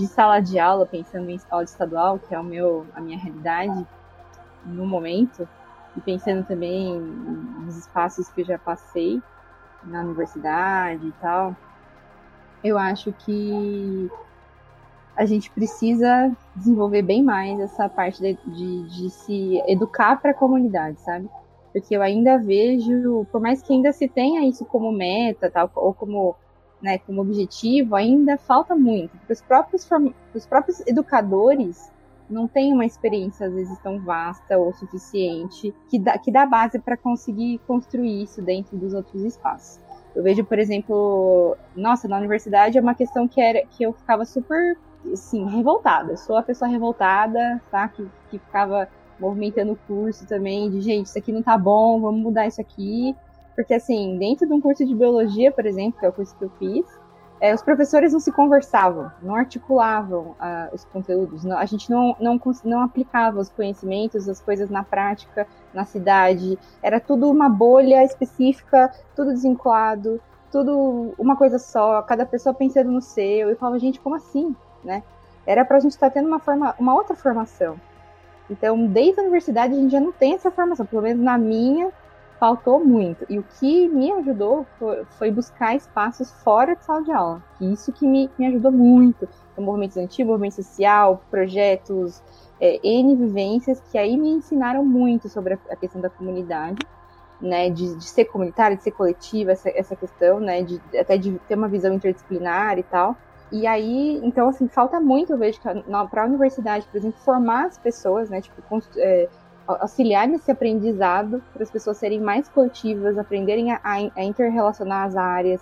de sala de aula, pensando em escola estadual, que é o meu, a minha realidade no momento, e pensando também nos espaços que eu já passei na universidade e tal, eu acho que a gente precisa desenvolver bem mais essa parte de, de, de se educar para a comunidade, sabe? porque eu ainda vejo, por mais que ainda se tenha isso como meta, tal, ou como, né, como objetivo, ainda falta muito, porque os próprios, os próprios educadores não têm uma experiência, às vezes, tão vasta ou suficiente que dá, que dá base para conseguir construir isso dentro dos outros espaços. Eu vejo, por exemplo, nossa, na universidade é uma questão que, era, que eu ficava super, assim, revoltada. Sou a pessoa revoltada, tá? Que, que ficava movimentando o curso também, de gente, isso aqui não tá bom, vamos mudar isso aqui. Porque, assim, dentro de um curso de biologia, por exemplo, que é o curso que eu fiz, é, os professores não se conversavam, não articulavam uh, os conteúdos, não, a gente não, não, não aplicava os conhecimentos, as coisas na prática, na cidade, era tudo uma bolha específica, tudo desvinculado. tudo uma coisa só, cada pessoa pensando no seu. Eu falava, gente, como assim, né? Era pra gente estar tá tendo uma, forma, uma outra formação. Então, desde a universidade, a gente já não tem essa formação, pelo menos na minha, faltou muito. E o que me ajudou foi, foi buscar espaços fora de sala de aula. E isso que me, me ajudou muito. Então, movimento estudantil, movimento social, projetos, é, N vivências, que aí me ensinaram muito sobre a, a questão da comunidade. Né, de, de, ser comunitária, de ser coletiva, essa, essa questão, né, de, até de ter uma visão interdisciplinar e tal. E aí, então, assim, falta muito, eu vejo, para a universidade, por exemplo, formar as pessoas, né, tipo, é, auxiliar nesse aprendizado para as pessoas serem mais coletivas, aprenderem a, a interrelacionar as áreas,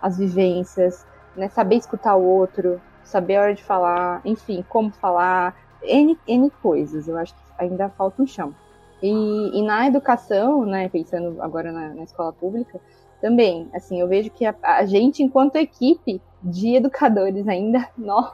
as vivências, né, saber escutar o outro, saber a hora de falar, enfim, como falar, N, N coisas. Eu acho que ainda falta um chão. E, e na educação, né, pensando agora na, na, escola pública, também, assim, eu vejo que a, a gente, enquanto equipe de educadores ainda, nós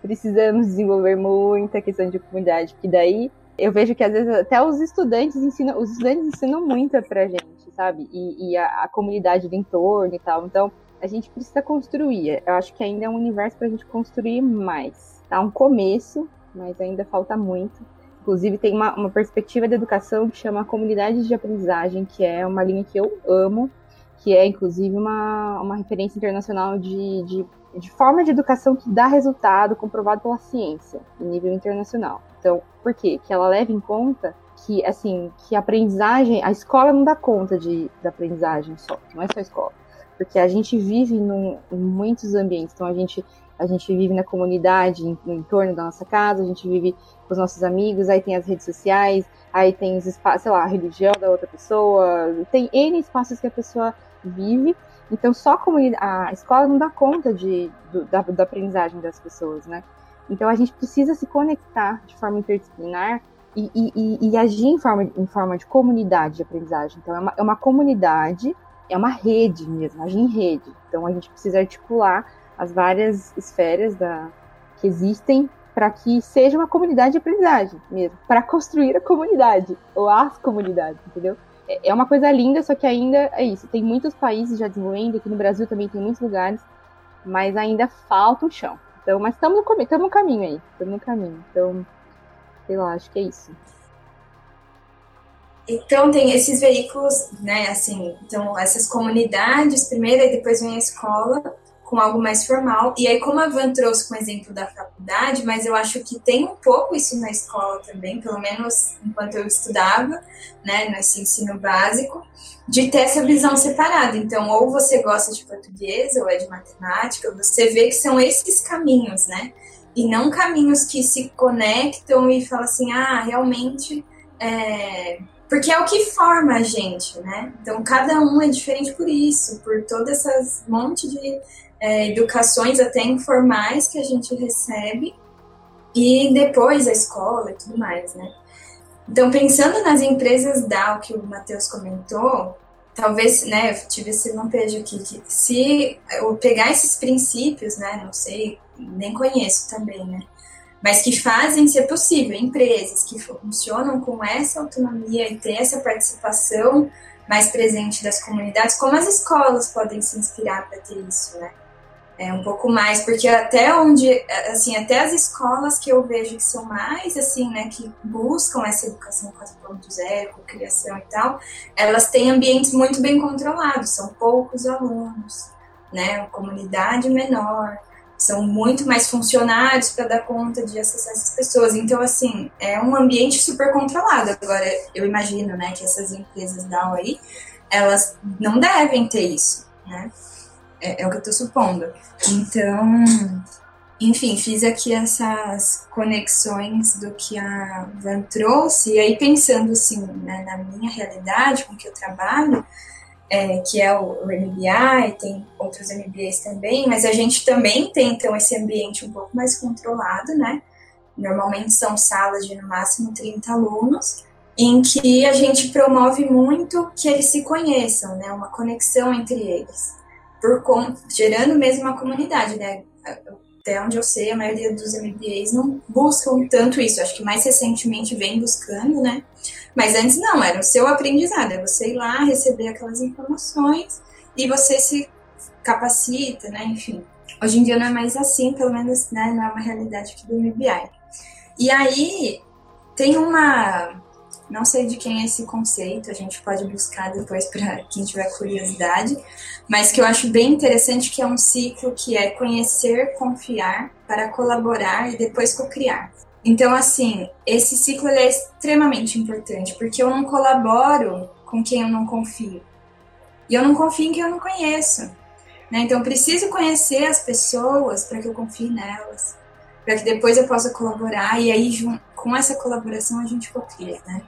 precisamos desenvolver muita questão de comunidade, porque daí eu vejo que às vezes até os estudantes ensinam, os estudantes ensinam muito pra gente, sabe? E, e a, a, comunidade do entorno e tal. Então, a gente precisa construir. Eu acho que ainda é um universo pra gente construir mais. Tá um começo, mas ainda falta muito. Inclusive, tem uma, uma perspectiva de educação que chama Comunidade de Aprendizagem, que é uma linha que eu amo, que é, inclusive, uma, uma referência internacional de, de, de forma de educação que dá resultado comprovado pela ciência, em nível internacional. Então, por quê? Que ela leva em conta que, assim, que a aprendizagem, a escola não dá conta de, da aprendizagem só, não é só a escola. Porque a gente vive num, em muitos ambientes, então a gente, a gente vive na comunidade, no entorno da nossa casa, a gente vive com os nossos amigos, aí tem as redes sociais, aí tem os espaços, sei lá, a religião da outra pessoa, tem N espaços que a pessoa vive, então só a, a escola não dá conta de, do, da, da aprendizagem das pessoas, né? Então a gente precisa se conectar de forma interdisciplinar e, e, e, agir em forma, em forma de comunidade de aprendizagem. Então é uma, é uma comunidade, é uma rede mesmo, agir em rede. Então a gente precisa articular as várias esferas da, que existem para que seja uma comunidade de aprendizagem mesmo, para construir a comunidade, ou as comunidades, entendeu? É, é uma coisa linda, só que ainda é isso. Tem muitos países já desenvolvendo, aqui no Brasil também tem muitos lugares, mas ainda falta o chão. Então, mas estamos no, no caminho aí. Estamos no caminho. Então, sei lá, acho que é isso. Então tem esses veículos, né, assim, então essas comunidades primeiro e depois vem a escola com algo mais formal. E aí, como a Van trouxe com o exemplo da faculdade, mas eu acho que tem um pouco isso na escola também, pelo menos enquanto eu estudava, né, nesse ensino básico, de ter essa visão separada. Então, ou você gosta de português ou é de matemática, você vê que são esses caminhos, né? E não caminhos que se conectam e falam assim, ah, realmente. É... Porque é o que forma a gente, né? Então, cada um é diferente por isso, por todas essas monte de é, educações até informais que a gente recebe e depois a escola e tudo mais, né? Então, pensando nas empresas DAO que o Matheus comentou, talvez, né, eu tive esse lampejo aqui, que se eu pegar esses princípios, né, não sei, nem conheço também, né, mas que fazem ser possível, empresas que funcionam com essa autonomia e ter essa participação mais presente das comunidades, como as escolas podem se inspirar para ter isso, né? É, um pouco mais, porque até onde, assim, até as escolas que eu vejo que são mais, assim, né, que buscam essa educação 4.0, com criação e tal, elas têm ambientes muito bem controlados, são poucos alunos, né, comunidade menor, são muito mais funcionários para dar conta de acessar essas pessoas. Então, assim, é um ambiente super controlado. Agora, eu imagino, né, que essas empresas da aí, elas não devem ter isso, né? É, é o que eu estou supondo. Então, enfim, fiz aqui essas conexões do que a Van trouxe, e aí pensando assim, né, na minha realidade, com que eu trabalho, é, que é o, o MBA, e tem outros MBAs também, mas a gente também tem, então, esse ambiente um pouco mais controlado, né? Normalmente são salas de no máximo 30 alunos, em que a gente promove muito que eles se conheçam, né? Uma conexão entre eles por gerando mesmo uma comunidade, né? Até onde eu sei, a maioria dos MBAs não buscam tanto isso. Acho que mais recentemente vem buscando, né? Mas antes não, era o seu aprendizado, é você ir lá, receber aquelas informações e você se capacita, né? Enfim. Hoje em dia não é mais assim, pelo menos né, não é uma realidade aqui do MBI. E aí tem uma. Não sei de quem é esse conceito, a gente pode buscar depois para quem tiver curiosidade, mas que eu acho bem interessante que é um ciclo que é conhecer, confiar, para colaborar e depois co-criar. Então, assim, esse ciclo é extremamente importante, porque eu não colaboro com quem eu não confio. E eu não confio em quem eu não conheço. Né? Então, eu preciso conhecer as pessoas para que eu confie nelas, para que depois eu possa colaborar e aí, com essa colaboração, a gente copia. Né?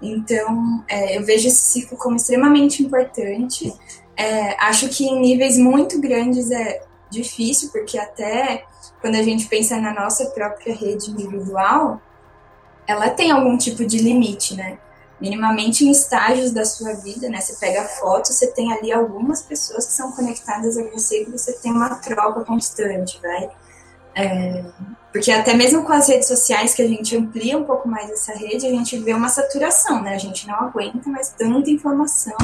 Então, é, eu vejo esse ciclo como extremamente importante. É, acho que em níveis muito grandes é difícil, porque até quando a gente pensa na nossa própria rede individual, ela tem algum tipo de limite, né? minimamente em estágios da sua vida, né? Você pega foto, você tem ali algumas pessoas que são conectadas a você, que você tem uma troca constante, vai. É, porque até mesmo com as redes sociais, que a gente amplia um pouco mais essa rede, a gente vê uma saturação, né? A gente não aguenta mais tanta informação,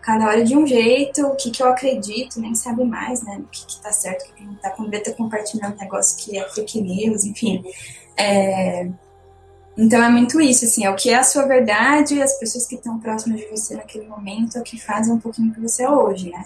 cada hora de um jeito, o que, que eu acredito, nem sabe mais, né? O que, que tá certo, o que, não tá. Quando tá compartilhando um negócio que é fake news, enfim. É, então é muito isso, assim, é o que é a sua verdade, as pessoas que estão próximas de você naquele momento, é o que fazem um pouquinho que você é hoje, né?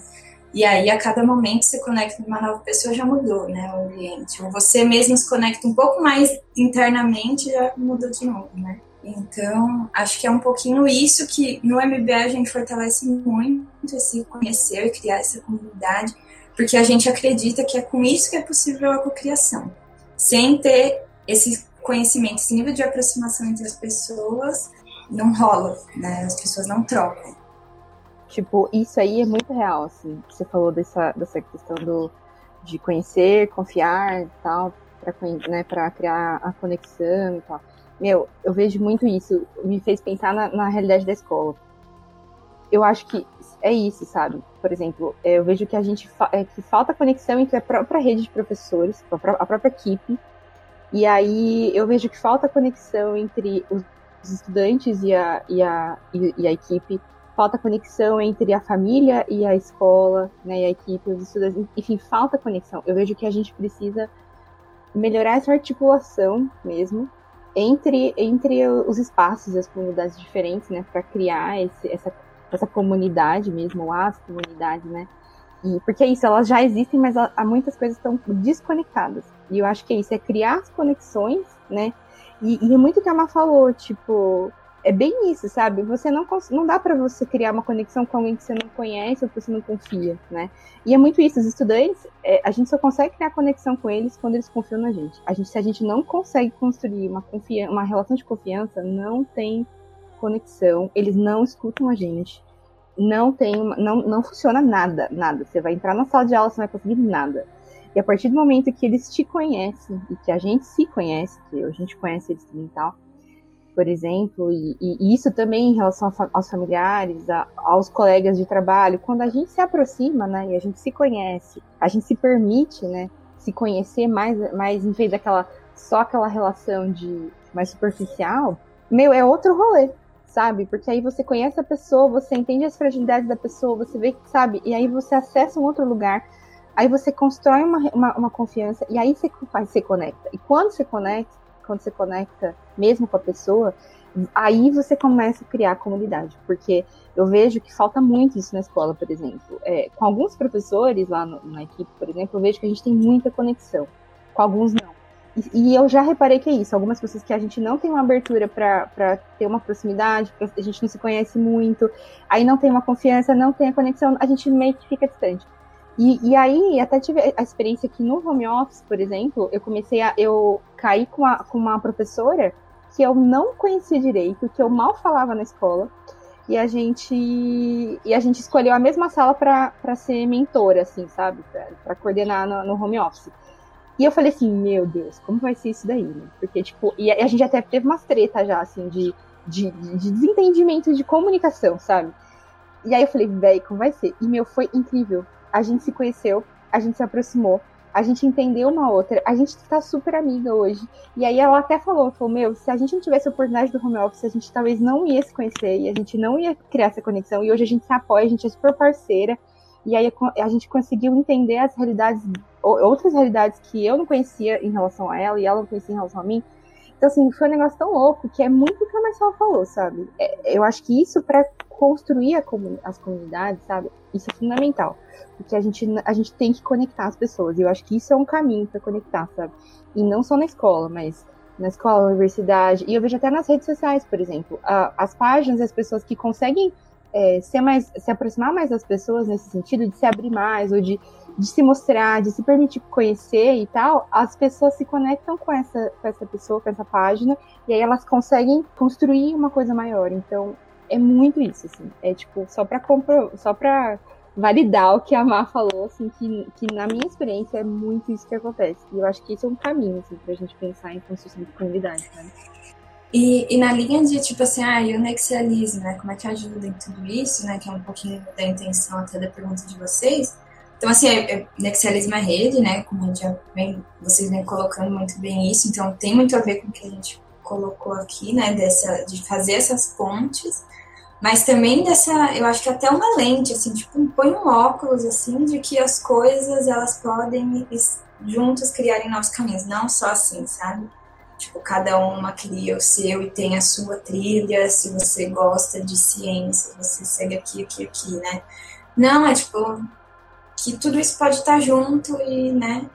E aí, a cada momento, você conecta com uma nova pessoa, já mudou, né, o ambiente. Ou você mesmo se conecta um pouco mais internamente, já mudou de novo, né? Então, acho que é um pouquinho isso que no MBA a gente fortalece muito, esse conhecer, criar essa comunidade, porque a gente acredita que é com isso que é possível a cocriação. Sem ter esse conhecimento, esse nível de aproximação entre as pessoas não rola, né? As pessoas não trocam. Tipo, isso aí é muito real, assim. Você falou dessa, dessa questão do, de conhecer, confiar e tal, para né, pra criar a conexão e tal. Meu, eu vejo muito isso. Me fez pensar na, na realidade da escola. Eu acho que é isso, sabe? Por exemplo, eu vejo que a gente fa é, que falta conexão entre a própria rede de professores, a própria equipe, e aí eu vejo que falta conexão entre os estudantes e a, e a, e, a equipe, falta conexão entre a família e a escola, né, e a equipe, os estudantes, enfim, falta conexão. Eu vejo que a gente precisa melhorar essa articulação mesmo entre, entre os espaços e as comunidades diferentes, né, para criar esse, essa, essa comunidade mesmo, as comunidades, né, e, porque é isso, elas já existem, mas há muitas coisas estão desconectadas. E eu acho que é isso, é criar as conexões, né? E, e é muito que a Má falou, tipo, é bem isso, sabe? Você não não dá para você criar uma conexão com alguém que você não conhece ou que você não confia, né? E é muito isso, os estudantes, é, a gente só consegue criar conexão com eles quando eles confiam na gente. A gente se a gente não consegue construir uma confiança, uma relação de confiança, não tem conexão, eles não escutam a gente não tem não, não funciona nada, nada. Você vai entrar na sala de aula, você não vai conseguir nada. E a partir do momento que eles te conhecem e que a gente se conhece, que a gente conhece eles também e tal, por exemplo, e, e, isso também em relação aos familiares, a, aos colegas de trabalho, quando a gente se aproxima, né, e a gente se conhece, a gente se permite, né, se conhecer mais, mais em vez daquela só aquela relação de mais superficial, meu, é outro rolê, sabe? Porque aí você conhece a pessoa, você entende as fragilidades da pessoa, você vê sabe? E aí você acessa um outro lugar, aí você constrói uma, uma, uma confiança, e aí você, você conecta. E quando você conecta, quando você conecta mesmo com a pessoa, aí você começa a criar comunidade, porque eu vejo que falta muito isso na escola, por exemplo. É, com alguns professores lá no, na equipe, por exemplo, eu vejo que a gente tem muita conexão, com alguns não. E, eu já reparei que é isso. Algumas pessoas que a gente não tem uma abertura para ter uma proximidade, a gente não se conhece muito, aí não tem uma confiança, não tem a conexão, a gente meio que fica distante. E, e aí, até tive a experiência que no home office, por exemplo, eu comecei a. Eu caí com, a, com uma professora que eu não conhecia direito, que eu mal falava na escola. E a gente e a gente escolheu a mesma sala para ser mentora, assim, sabe? Para coordenar no, no home office. E eu falei assim, meu Deus, como vai ser isso daí, né? Porque, tipo, e a gente até teve umas tretas já, assim, de, de, de desentendimento de comunicação, sabe? E aí eu falei, véi, como vai ser? E, meu, foi incrível. A gente se conheceu, a gente se aproximou, a gente entendeu uma outra, a gente tá super amiga hoje. E aí ela até falou, falou, meu, se a gente não tivesse a oportunidade do home office, a gente talvez não ia se conhecer e a gente não ia criar essa conexão. E hoje a gente se apoia, a gente é super parceira. E aí a gente conseguiu entender as realidades, outras realidades que eu não conhecia em relação a ela e ela não conhecia em relação a mim. Então, assim, foi um negócio tão louco que é muito o que a Marcela falou, sabe? É, eu acho que isso, para construir as comunidades, sabe? Isso é fundamental. Porque a gente, a gente tem que conectar as pessoas. E eu acho que isso é um caminho para conectar, sabe? E não só na escola, mas na escola, na universidade. E eu vejo até nas redes sociais, por exemplo. A, as páginas, as pessoas que conseguem é, ser mais, se aproximar mais das pessoas nesse sentido, de se abrir mais, ou de, de se mostrar, de se permitir conhecer e tal, as pessoas se conectam com essa, com essa pessoa, com essa página, e aí elas conseguem construir uma coisa maior. Então, é muito isso, assim. É tipo, só pra, compro, só pra validar o que a Má falou, assim, que, que na minha experiência é muito isso que acontece. E eu acho que isso é um caminho, assim, pra gente pensar em construção de comunidade, sabe? E, e na linha de, tipo assim, ah, e o nexialismo, né? Como é que ajuda em tudo isso, né? Que é um pouquinho da intenção até da pergunta de vocês. Então, assim, é, é, nexialismo é rede, né? Como a gente já vem, vocês vêm colocando muito bem isso. Então, tem muito a ver com o que a gente colocou aqui, né? Dessa, de fazer essas pontes. Mas também dessa, eu acho que até uma lente, assim, tipo, põe um óculos, assim, de que as coisas, elas podem juntas criarem novos caminhos. Não só assim, sabe? Tipo, cada uma cria o seu e tem a sua trilha. Se você gosta de ciência, você segue aqui, aqui, aqui, né? Não, é tipo que tudo isso pode estar junto e, né?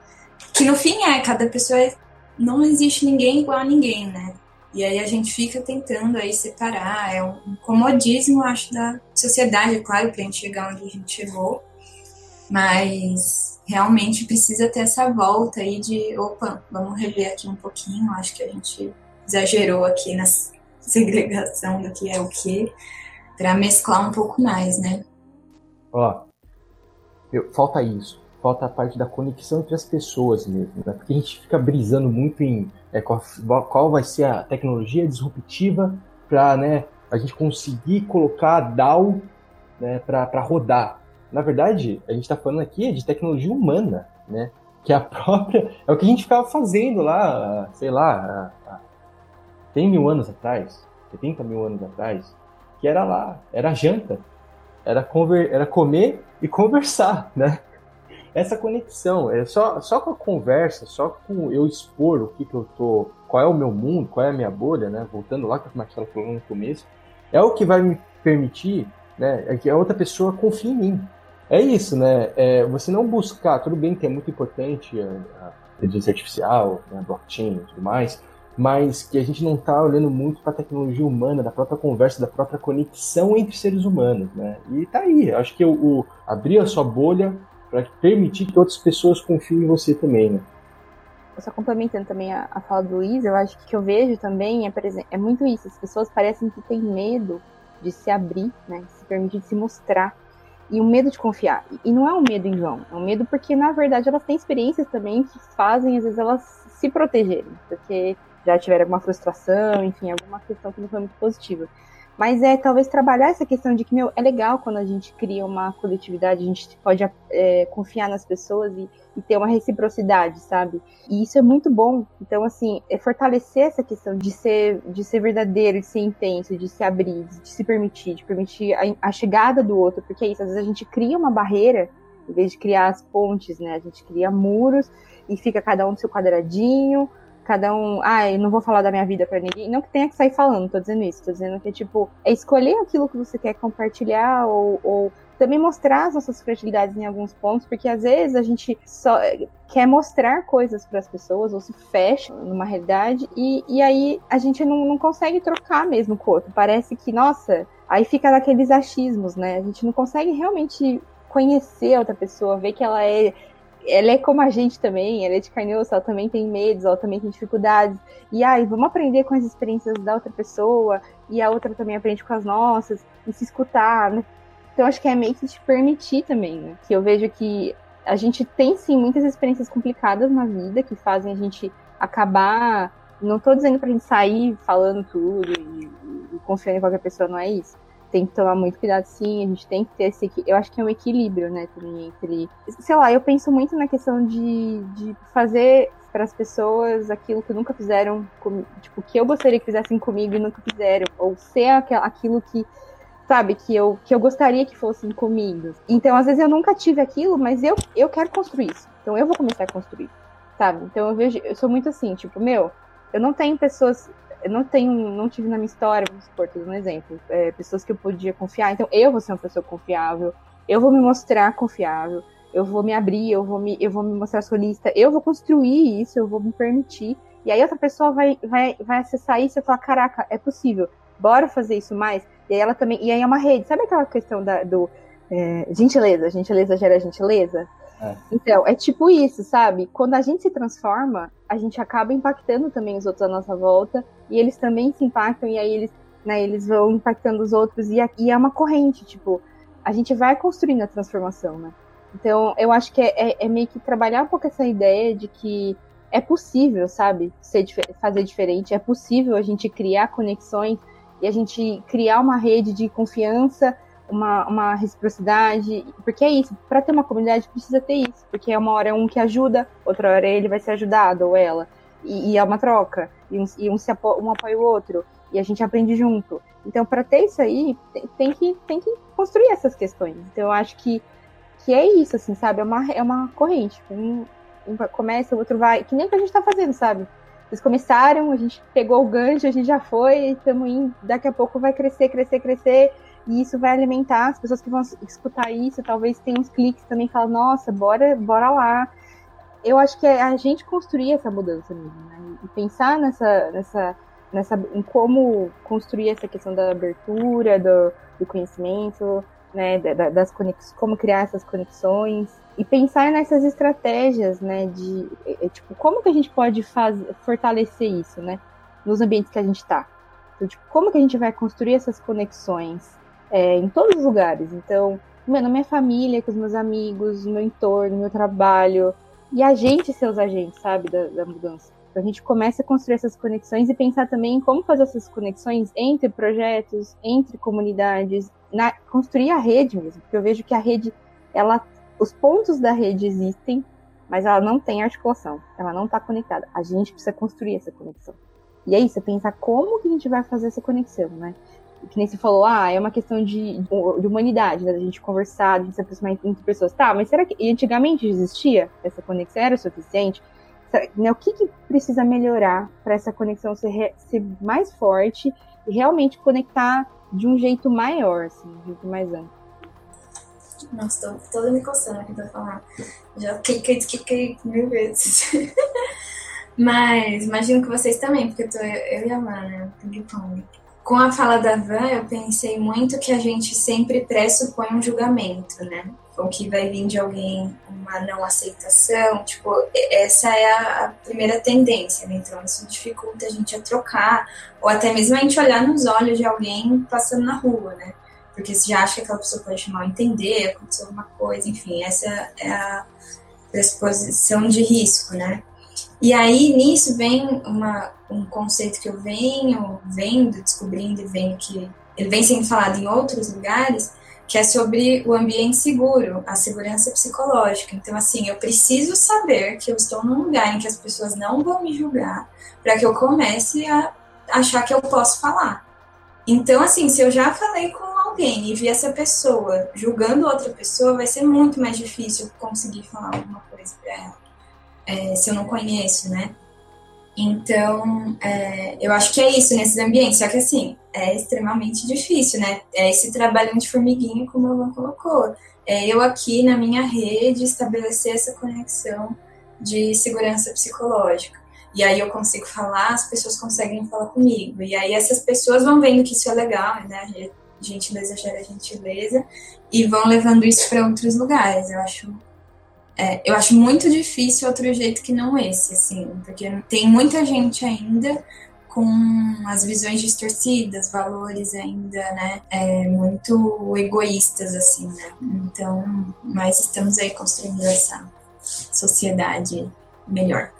Que no fim é, cada pessoa é, não existe ninguém igual a ninguém, né? E aí a gente fica tentando aí separar, é um comodismo, acho, da sociedade, é claro, pra gente chegar onde a gente chegou, mas realmente precisa ter essa volta aí de, opa, vamos rever aqui um pouquinho, acho que a gente exagerou aqui na segregação do que é o que, para mesclar um pouco mais, né? Ó, eu, falta isso, falta a parte da conexão entre as pessoas mesmo, né? Porque a gente fica brisando muito em é, qual, qual vai ser a tecnologia disruptiva para né, a gente conseguir colocar a DAO né, para rodar na verdade, a gente está falando aqui de tecnologia humana, né? Que é a própria. É o que a gente ficava fazendo lá, sei lá, há 100 mil anos atrás, 70 mil anos atrás, que era lá, era janta, era, conver, era comer e conversar, né? Essa conexão, é só, só com a conversa, só com eu expor o que, que eu tô, qual é o meu mundo, qual é a minha bolha, né? Voltando lá que a Marcela falou no começo, é o que vai me permitir né, é que a outra pessoa confie em mim. É isso, né? É, você não buscar, tudo bem que é muito importante a, a inteligência artificial, né, blockchain e tudo mais, mas que a gente não está olhando muito para a tecnologia humana, da própria conversa, da própria conexão entre seres humanos, né? E tá aí, acho que o, o abrir a sua bolha para permitir que outras pessoas confiem em você também, né? Só complementando também a, a fala do Luiz, eu acho que o que eu vejo também é, é muito isso, as pessoas parecem que têm medo de se abrir, né? Se permitir se mostrar e o medo de confiar. E não é um medo em vão, é um medo porque, na verdade, elas têm experiências também que fazem, às vezes, elas se protegerem, porque já tiveram alguma frustração, enfim, alguma questão que não foi muito positiva. Mas é talvez trabalhar essa questão de que, meu, é legal quando a gente cria uma coletividade, a gente pode é, confiar nas pessoas e, e, ter uma reciprocidade, sabe? E isso é muito bom. Então, assim, é fortalecer essa questão de ser, de ser verdadeiro, de ser intenso, de se abrir, de se permitir, de permitir a, a chegada do outro, porque é isso, às vezes a gente cria uma barreira, em vez de criar as pontes, né? A gente cria muros e fica cada um no seu quadradinho, cada um, ah, eu não vou falar da minha vida para ninguém. Não que tenha que sair falando, tô dizendo isso. Tô dizendo que, tipo, é escolher aquilo que você quer compartilhar ou, ou também mostrar as nossas fragilidades em alguns pontos, porque às vezes a gente só quer mostrar coisas para as pessoas ou se fecha numa realidade e, e aí a gente não, não consegue trocar mesmo com o outro. Parece que, nossa, aí fica naqueles achismos, né? A gente não consegue realmente conhecer a outra pessoa, ver que ela é ela é como a gente também, ela é de carne e osso, ela também tem medos, ela também tem dificuldades. E aí, vamos aprender com as experiências da outra pessoa, e a outra também aprende com as nossas, e se escutar, né? Então, acho que é meio que te permitir também, né? Que eu vejo que a gente tem, sim, muitas experiências complicadas na vida que fazem a gente acabar. Não tô dizendo pra gente sair falando tudo e, e confiando em qualquer pessoa, não é isso tem que tomar muito cuidado sim, a gente tem que ter esse. Eu acho que é um equilíbrio, né, também entre. Sei lá, eu penso muito na questão de, de fazer para as pessoas aquilo que nunca fizeram, tipo, que eu gostaria que fizessem comigo e nunca fizeram, ou ser aquilo que sabe, que eu, que eu gostaria que fossem comigo. Então, às vezes eu nunca tive aquilo, mas eu, eu quero construir isso. Então eu vou começar a construir, sabe? Então eu vejo, eu sou muito assim, tipo, meu, eu não tenho pessoas, eu não tenho, não tive na minha história, vamos supor, um exemplo, é, pessoas que eu podia confiar. Então eu vou ser uma pessoa confiável, eu vou me mostrar confiável, eu vou me abrir, eu vou me, eu vou me mostrar solista, eu vou construir isso, eu vou me permitir. E aí outra pessoa vai, vai, vai acessar isso e falar, caraca, é possível, bora fazer isso mais. E aí ela também. E aí é uma rede. Sabe aquela questão da, do é, gentileza? Gentileza gera gentileza? É. Então, é tipo isso, sabe? Quando a gente se transforma, a gente acaba impactando também os outros à nossa volta, e eles também se impactam, e aí eles, né, eles vão impactando os outros, e, e é uma corrente, tipo, a gente vai construindo a transformação, né? Então, eu acho que é, é, é meio que trabalhar um pouco essa ideia de que é possível, sabe, ser, fazer diferente, é possível a gente criar conexões e a gente criar uma rede de confiança, uma, uma reciprocidade, porque é isso, para ter uma comunidade precisa ter isso, porque uma hora é um que ajuda, outra hora ele vai ser ajudado, ou ela, e, e é uma troca, e um, e um, apo, um apoia o outro, e a gente aprende junto. Então, para ter isso aí, tem, tem, que, tem que construir essas questões. Então, eu acho que, que é isso, assim, sabe? É uma, é uma corrente. Um, um começa, o outro vai, que nem o que a gente tá fazendo, sabe? Eles começaram, a gente pegou o gancho, a gente já foi, estamos indo, daqui a pouco vai crescer, crescer, crescer, e isso vai alimentar as pessoas que vão escutar isso, talvez tenham uns cliques também falam, nossa, bora, bora lá. Eu acho que é a gente construir essa mudança mesmo, né? E pensar nessa, nessa, nessa, em como construir essa questão da abertura, do, do conhecimento, né, das conexões, como criar essas conexões e pensar nessas estratégias, né, de é, é, tipo como que a gente pode fortalecer isso, né, nos ambientes que a gente está. Então, tipo, como que a gente vai construir essas conexões é, em todos os lugares? Então, na minha família, com os meus amigos, no meu entorno, no meu trabalho e a gente ser os agentes, sabe, da, da mudança. Então, a gente começa a construir essas conexões e pensar também em como fazer essas conexões entre projetos, entre comunidades, na, construir a rede mesmo, porque eu vejo que a rede, ela, os pontos da rede existem, mas ela não tem articulação, ela não está conectada. A gente precisa construir essa conexão. E é isso, é pensar como que a gente vai fazer essa conexão, né? Que nem você falou, ah, é uma questão de, de humanidade, né? Da gente conversar, de se aproximar entre pessoas. Tá, mas será que antigamente existia essa conexão? Era suficiente? Né, o que, que precisa melhorar para essa conexão ser, ser mais forte e realmente conectar de um jeito maior, assim, um jeito mais amplo. Nossa, tô toda me coçando aqui pra falar. Já cliquei, descliquei mil vezes. Mas imagino que vocês também, porque eu tô eu e a Mana, ping-pong. Com a fala da Van, eu pensei muito que a gente sempre pressupõe um julgamento, né? ou que vai vir de alguém uma não aceitação, tipo, essa é a, a, primeira tendência, né? Então isso dificulta a gente a trocar, ou até mesmo a gente olhar nos olhos de alguém passando na rua, né? Porque você já acha que aquela pessoa pode mal entender, aconteceu alguma coisa, enfim, essa é a pressuposição de risco, né? E aí nisso vem uma, um conceito que eu venho vendo, descobrindo e vendo que ele vem sendo falado em outros lugares, que é sobre o ambiente seguro, a segurança psicológica. Então, assim, eu preciso saber que eu estou num lugar em que as pessoas não vão me julgar, para que eu comece a achar que eu posso falar. Então, assim, se eu já falei com alguém e vi essa pessoa julgando outra pessoa, vai ser muito mais difícil conseguir falar alguma coisa para ela, é, se eu não conheço, né? Então, é, eu acho que é isso nesses ambientes. Só que, assim, é extremamente difícil, né? É esse trabalho de formiguinha, como a Luan colocou. É eu aqui na minha rede estabelecer essa conexão de segurança psicológica. E aí eu consigo falar, as pessoas conseguem falar comigo. E aí essas pessoas vão vendo que isso é legal, né? Gentileza gera gentileza. E vão levando isso para outros lugares. Eu acho é, eu acho muito difícil outro jeito que não esse, assim, porque tem muita gente ainda com as visões distorcidas, valores ainda, né, é, muito egoístas, assim, né, então, mas estamos aí construindo essa sociedade melhor.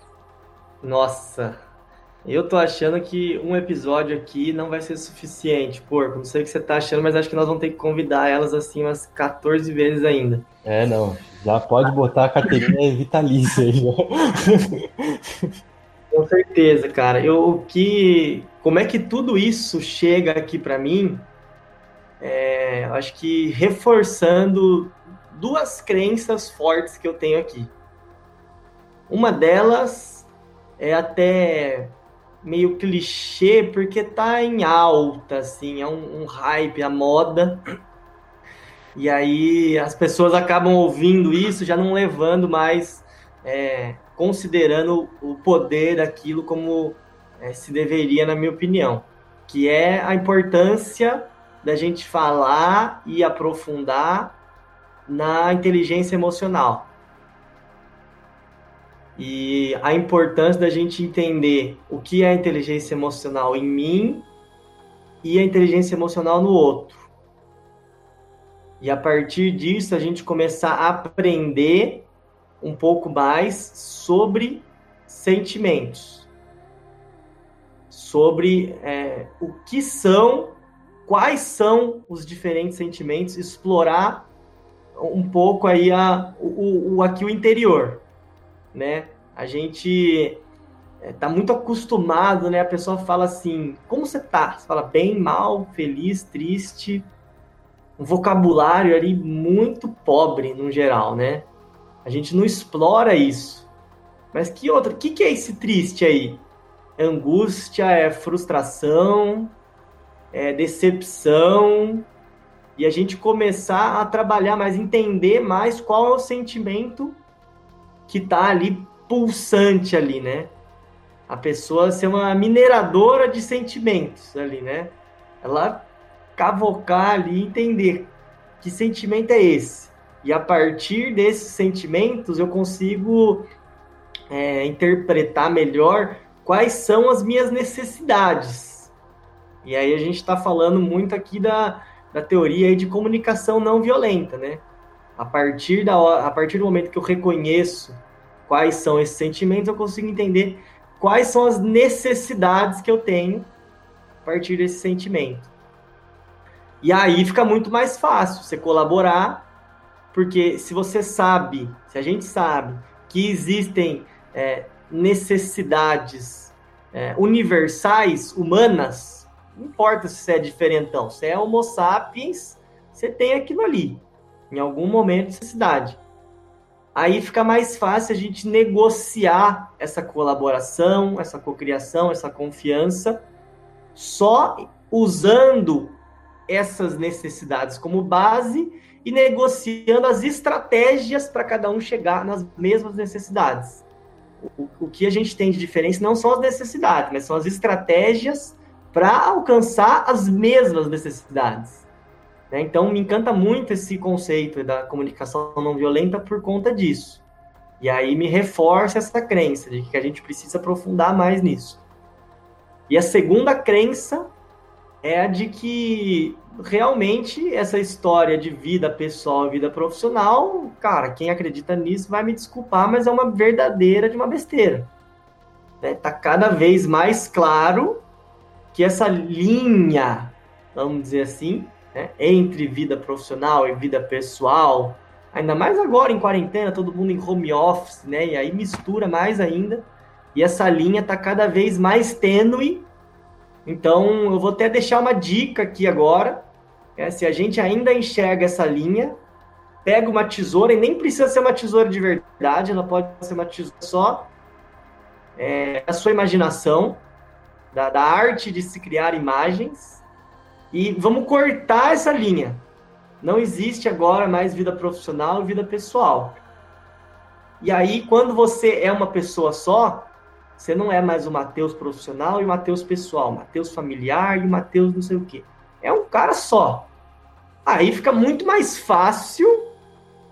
Nossa, eu tô achando que um episódio aqui não vai ser suficiente, porco. Não sei o que você tá achando, mas acho que nós vamos ter que convidar elas assim umas 14 vezes ainda. É, não. Já pode botar a carteirinha vitalícia aí, já. Com certeza, cara. Eu que como é que tudo isso chega aqui para mim é, acho que reforçando duas crenças fortes que eu tenho aqui. Uma delas é até meio clichê, porque tá em alta, assim, é um, um hype, a moda. E aí as pessoas acabam ouvindo isso, já não levando mais, é, considerando o poder daquilo como é, se deveria, na minha opinião. Que é a importância da gente falar e aprofundar na inteligência emocional. E a importância da gente entender o que é a inteligência emocional em mim e a inteligência emocional no outro. E a partir disso a gente começar a aprender um pouco mais sobre sentimentos, sobre é, o que são, quais são os diferentes sentimentos, explorar um pouco aí a, o, o aqui o interior né? A gente é, muito acostumado, né? A pessoa fala assim, como você tá? Você fala bem, mal, feliz, triste. Um vocabulário ali muito pobre no geral, né? A gente não explora isso. Mas que outro? O que, que é esse triste aí? É angústia, é frustração, é decepção. E a gente começar a trabalhar mais, entender mais qual é o sentimento que tá ali pulsante ali, né? A pessoa ser uma mineradora de sentimentos ali, né? Ela cavocar ali, entender que sentimento é esse. E a partir desses sentimentos eu consigo é, interpretar melhor quais são as minhas necessidades. E aí a gente está falando muito aqui da, da teoria de comunicação não violenta, né? A partir, da, a partir do momento que eu reconheço quais são esses sentimentos, eu consigo entender quais são as necessidades que eu tenho a partir desse sentimento. E aí fica muito mais fácil você colaborar, porque se você sabe, se a gente sabe que existem é, necessidades é, universais, humanas, não importa se você é diferentão, se é homo sapiens, você tem aquilo ali em algum momento de necessidade. Aí fica mais fácil a gente negociar essa colaboração, essa cocriação, essa confiança, só usando essas necessidades como base e negociando as estratégias para cada um chegar nas mesmas necessidades. O, o que a gente tem de diferença não são as necessidades, mas são as estratégias para alcançar as mesmas necessidades. Né? Então, me encanta muito esse conceito da comunicação não violenta por conta disso. E aí me reforça essa crença de que a gente precisa aprofundar mais nisso. E a segunda crença é a de que realmente essa história de vida pessoal vida profissional, cara, quem acredita nisso vai me desculpar, mas é uma verdadeira de uma besteira. Né? Tá cada vez mais claro que essa linha, vamos dizer assim, né, entre vida profissional e vida pessoal, ainda mais agora em quarentena, todo mundo em home office, né? E aí mistura mais ainda. E essa linha está cada vez mais tênue. Então, eu vou até deixar uma dica aqui agora. É, se a gente ainda enxerga essa linha, pega uma tesoura, e nem precisa ser uma tesoura de verdade, ela pode ser uma tesoura só é, sua imaginação, da, da arte de se criar imagens e vamos cortar essa linha. Não existe agora mais vida profissional e vida pessoal. E aí, quando você é uma pessoa só, você não é mais o Mateus profissional e o Mateus pessoal, Mateus familiar e Mateus não sei o quê. É um cara só. Aí fica muito mais fácil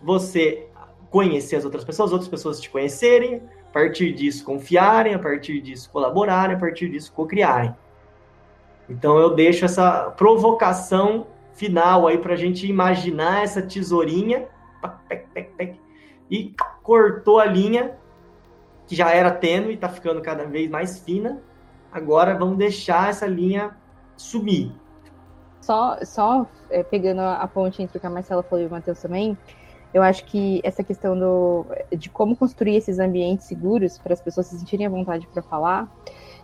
você conhecer as outras pessoas, as outras pessoas te conhecerem, a partir disso confiarem, a partir disso colaborarem, a partir disso co-criarem. Então eu deixo essa provocação final aí para a gente imaginar essa tesourinha e cortou a linha que já era tênue e está ficando cada vez mais fina. Agora vamos deixar essa linha sumir. Só, só é, pegando a ponte entre o que a Marcela falou e o Matheus também, eu acho que essa questão do, de como construir esses ambientes seguros para as pessoas se sentirem à vontade para falar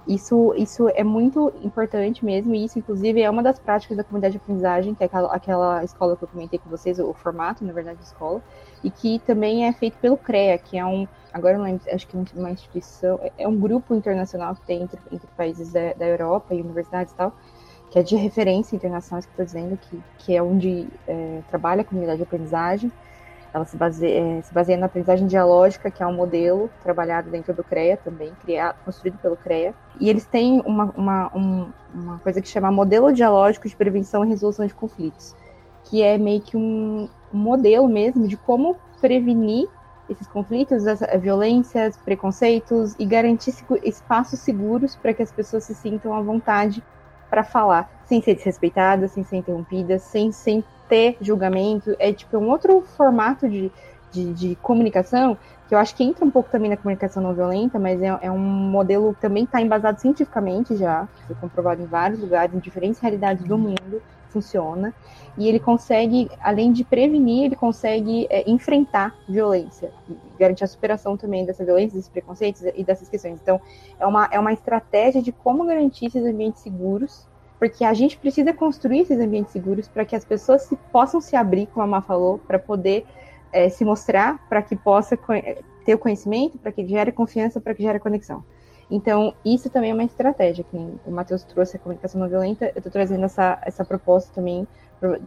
Isso, isso é muito importante mesmo, e isso, inclusive, é uma das práticas da comunidade de aprendizagem, que é aquela, aquela escola que eu comentei com vocês, o formato, na verdade, de escola, e que também é feito pelo CREA, que é um, agora não lembro, acho que é uma instituição, é um grupo internacional que tem entre, entre países da, da Europa e universidades e tal, que é de referência internacional, que estou dizendo, que, que é onde é, trabalha a comunidade de aprendizagem. Ela se baseia, é, se baseia na aprendizagem dialógica, que é um modelo trabalhado dentro do CREA também, criado, construído pelo CREA. E eles têm uma, uma, um, uma coisa que chama Modelo Dialógico de Prevenção e Resolução de Conflitos, que é meio que um, modelo mesmo de como prevenir esses conflitos, as violências, preconceitos e garantir espaços seguros para que as pessoas se sintam à vontade para falar, sem ser desrespeitada, sem ser interrompida, sem, sem ter julgamento. É tipo um outro formato de, de, de, comunicação que eu acho que entra um pouco também na comunicação não violenta, mas é, é um modelo que também está embasado cientificamente já, foi comprovado em vários lugares, em diferentes realidades do mundo, funciona. E ele consegue, além de prevenir, ele consegue é, enfrentar violência, garantir a superação também dessa violência, desses preconceitos e dessas questões. Então, é uma, é uma estratégia de como garantir esses ambientes seguros porque a gente precisa construir esses ambientes seguros para que as pessoas se, possam se abrir, como a Má falou, para poder é, se mostrar, para que possa ter o conhecimento, para que gere confiança, para que gere conexão. Então, isso também é uma estratégia, que o Matheus trouxe a comunicação não violenta, eu estou trazendo essa, essa proposta também.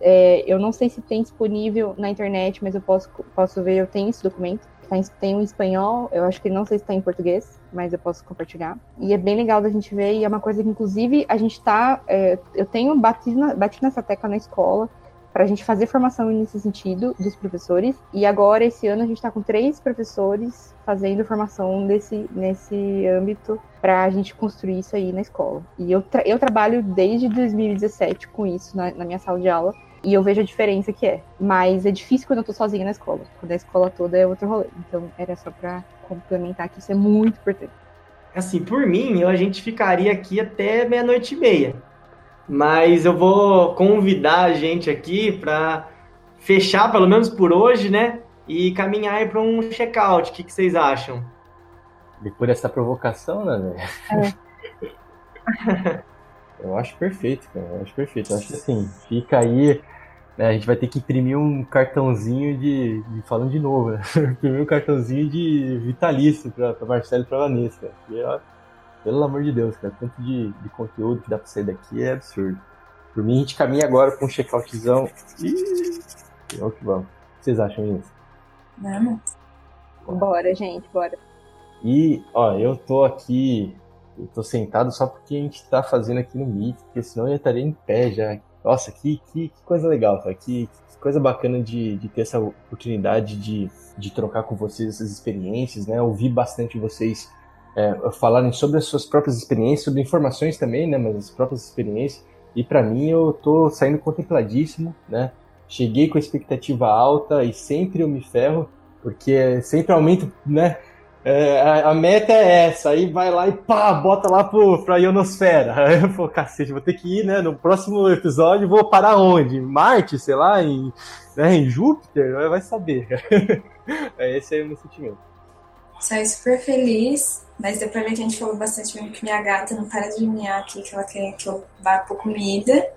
É, eu não sei se tem disponível na internet, mas eu posso, posso ver, eu tenho esse documento Tá tem um espanhol, eu acho que não sei se está em português, mas eu posso compartilhar. E é bem legal da gente ver, e é uma coisa que, inclusive, a gente tá. É, eu tenho batido, na, batido nessa tecla na escola para a gente fazer formação nesse sentido dos professores. E agora, esse ano, a gente está com três professores fazendo formação desse, nesse âmbito para a gente construir isso aí na escola. E eu, tra eu trabalho desde 2017 com isso na, na minha sala de aula. E eu vejo a diferença que é. Mas é difícil quando eu tô sozinha na escola. Quando a escola toda é outro rolê. Então era só para complementar que isso é muito importante. Assim, por mim, a gente ficaria aqui até meia-noite e meia. Mas eu vou convidar a gente aqui para fechar, pelo menos por hoje, né? E caminhar para um check-out. O que, que, vocês acham? Depois dessa provocação, né, É. eu acho perfeito, cara. Eu acho perfeito. Eu acho que assim, fica aí né, a gente vai ter que imprimir um cartãozinho de. de falando de novo, né? imprimir um cartãozinho de vitalício para Marcelo e para Vanessa. Porque, ó, pelo amor de Deus, cara, tanto de, de conteúdo que dá para sair daqui é absurdo. Por mim, a gente caminha agora com um checkoutzão e. É o que vamos. O que vocês acham isso? Vamos. Bora, gente, bora. E, ó, eu tô aqui. Eu tô sentado só porque a gente tá fazendo aqui no Meet, porque senão eu já estaria em pé já nossa, que, que, que coisa legal, cara. Que, que, coisa bacana de, de ter essa oportunidade de, de trocar com vocês essas experiências, né? Ouvir bastante vocês é, falarem sobre as suas próprias experiências, sobre informações também, né? Mas as próprias experiências. E para mim, eu tô saindo contempladíssimo, né? Cheguei com expectativa alta e sempre eu me ferro, porque sempre aumento, né? É, a, a, meta é essa, aí vai lá e pá, bota lá pro, pra ionosfera. Aí eu falo, cacete, vou ter que ir, né? No próximo episódio vou parar onde? Marte, sei lá, em, né, em Júpiter? Vai saber. é, esse é o meu sentimento. Saí super feliz, mas depois a gente falou bastante mesmo que minha gata não para de miar aqui, que ela quer que eu vá por comida.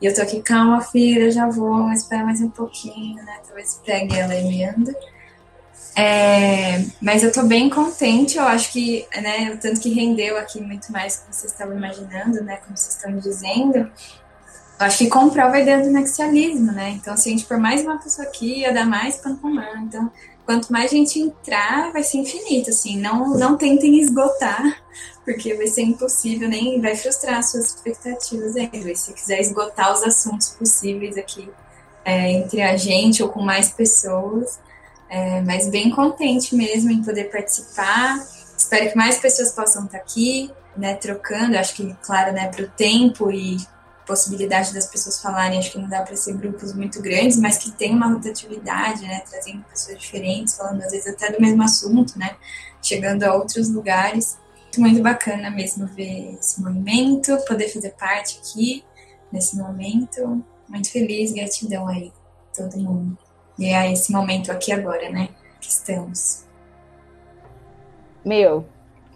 E eu tô aqui, calma, filha, já vou, espera mais um pouquinho, né? Talvez pegue ela emenda. É, mas eu tô bem contente, eu acho que, né, o tanto que rendeu aqui muito mais do que vocês estavam imaginando, né, como vocês estão dizendo. Eu acho que comprova a ideia do nexialismo, né? Então, se a gente for mais uma pessoa aqui, ia dar mais pano com mano. Então, quanto mais gente entrar, vai ser infinito, assim. Não, não tentem esgotar, porque vai ser impossível, nem vai frustrar as suas expectativas ainda. Se quiser esgotar os assuntos possíveis aqui é, entre a gente ou com mais pessoas, é, mas bem contente mesmo em poder participar. Espero que mais pessoas possam estar aqui, né, trocando. Acho que, claro, né, para o tempo e possibilidade das pessoas falarem, acho que não dá para ser grupos muito grandes, mas que tem uma rotatividade, né, trazendo pessoas diferentes, falando às vezes até do mesmo assunto, né, chegando a outros lugares. Muito bacana mesmo ver esse movimento, poder fazer parte aqui nesse momento. Muito feliz, gratidão aí, todo mundo. E é esse momento aqui agora, né? Que estamos. Meu,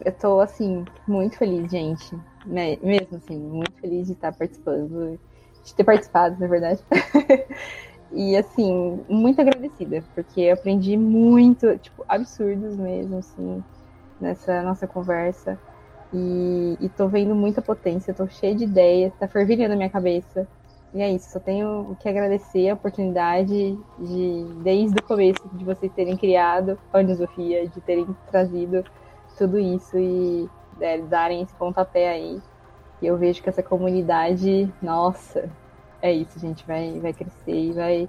eu tô, assim, muito feliz, gente. Mesmo, assim, muito feliz de estar participando, de ter participado, na verdade. e, assim, muito agradecida, porque eu aprendi muito, tipo, absurdos mesmo, assim, nessa nossa conversa. E, e tô vendo muita potência, tô cheia de ideias, tá fervilhando na minha cabeça. E é isso, só tenho que agradecer a oportunidade de, desde o começo, de vocês terem criado a Unisofia, de terem trazido tudo isso e é, darem esse pontapé aí. E eu vejo que essa comunidade, nossa, é isso, gente, vai, vai crescer e vai.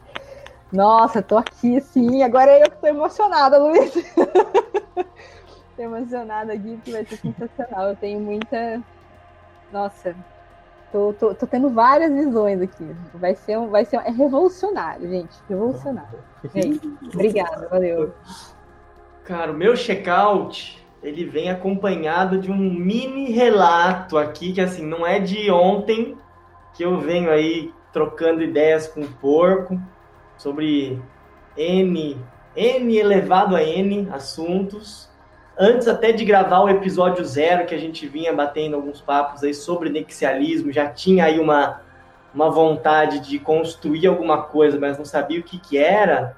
Nossa, tô aqui assim, agora eu que tô emocionada, Luiz. tô emocionada aqui, que vai ser sensacional. Eu tenho muita. Nossa, Tô, tô, tô, tendo várias visões aqui. Vai ser um, vai ser um, é revolucionário, gente. Revolucionário. É. Obrigada, valeu. Cara, o meu check-out ele vem acompanhado de um mini relato aqui que assim não é de ontem que eu venho aí trocando ideias com o porco sobre N N elevado a N assuntos. Antes até de gravar o episódio zero, que a gente vinha batendo alguns papos aí sobre nexialismo, já tinha aí uma, uma vontade de construir alguma coisa, mas não sabia o que, que era,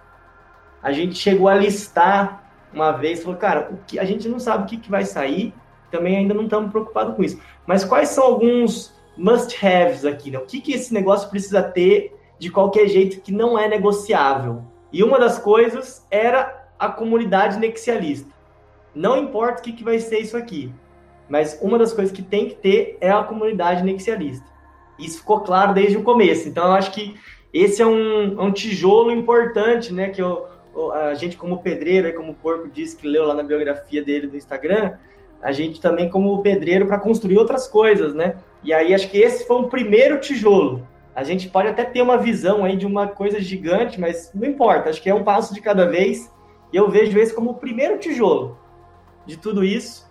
a gente chegou a listar uma vez, falou, cara, o que, a gente não sabe o que, que vai sair, também ainda não estamos preocupados com isso. Mas quais são alguns must-haves aqui? Né? O que, que esse negócio precisa ter de qualquer jeito que não é negociável? E uma das coisas era a comunidade nexialista. Não importa o que, que vai ser isso aqui, mas uma das coisas que tem que ter é a comunidade nexialista. Isso ficou claro desde o começo. Então, eu acho que esse é um, é um tijolo importante, né? Que eu, a gente, como pedreiro, como o Porco disse que leu lá na biografia dele do Instagram, a gente também, como pedreiro, para construir outras coisas, né? E aí, acho que esse foi o primeiro tijolo. A gente pode até ter uma visão aí de uma coisa gigante, mas não importa, acho que é um passo de cada vez. E eu vejo esse como o primeiro tijolo de tudo isso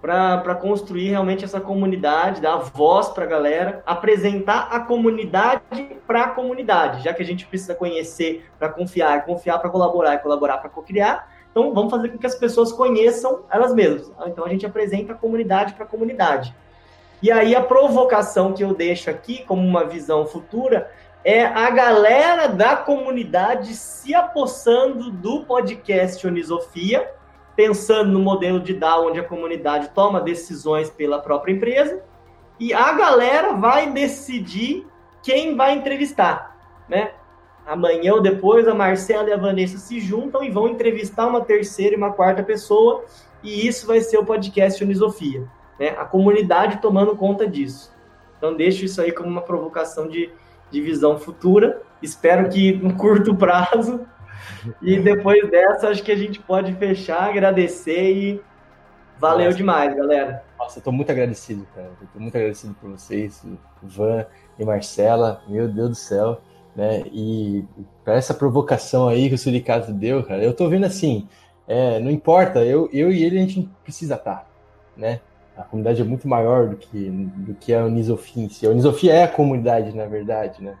para construir realmente essa comunidade, dar voz para a galera, apresentar a comunidade para a comunidade, já que a gente precisa conhecer para confiar, confiar para colaborar e colaborar para co-criar. Então, vamos fazer com que as pessoas conheçam elas mesmas. Então, a gente apresenta a comunidade para a comunidade. E aí, a provocação que eu deixo aqui, como uma visão futura, é a galera da comunidade se apossando do podcast Onisofia pensando no modelo de DAO, onde a comunidade toma decisões pela própria empresa, e a galera vai decidir quem vai entrevistar, né? Amanhã ou depois, a Marcela e a Vanessa se juntam e vão entrevistar uma terceira e uma quarta pessoa, e isso vai ser o podcast Unisofia, né? A comunidade tomando conta disso. Então, deixo isso aí como uma provocação de, de visão futura. Espero que no curto prazo e depois dessa, acho que a gente pode fechar, agradecer e valeu Nossa. demais, galera. Nossa, eu tô muito agradecido, cara. Eu tô muito agradecido por vocês, Van e Marcela. Meu Deus do céu, né? E para essa provocação aí que o Suricato deu, cara, eu tô vendo assim, é, não importa, eu, eu e ele a gente precisa estar, tá, né? A comunidade é muito maior do que, do que a em si. A Unisofia é a comunidade, na verdade, né?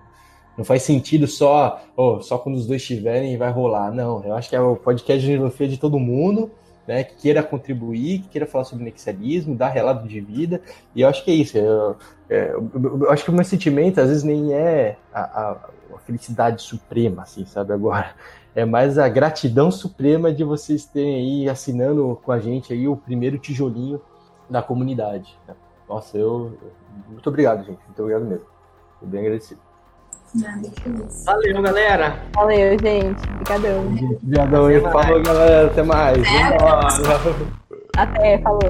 Não faz sentido só, oh, só quando os dois estiverem vai rolar. Não, eu acho que é o podcast de filosofia de todo mundo, né, que queira contribuir, que queira falar sobre nexialismo, dar relato de vida. E eu acho que é isso. Eu, é, eu, eu acho que o meu sentimento às vezes nem é a, a, a, felicidade suprema, assim, sabe? Agora é mais a gratidão suprema de vocês terem aí assinando com a gente aí o primeiro tijolinho da comunidade. Né? Nossa, eu muito obrigado, gente. Muito obrigado mesmo. Estou bem agradecido. Valeu, galera. Valeu, gente. Obrigadão. Obrigadão. Falou, galera. Até mais. Até, falou.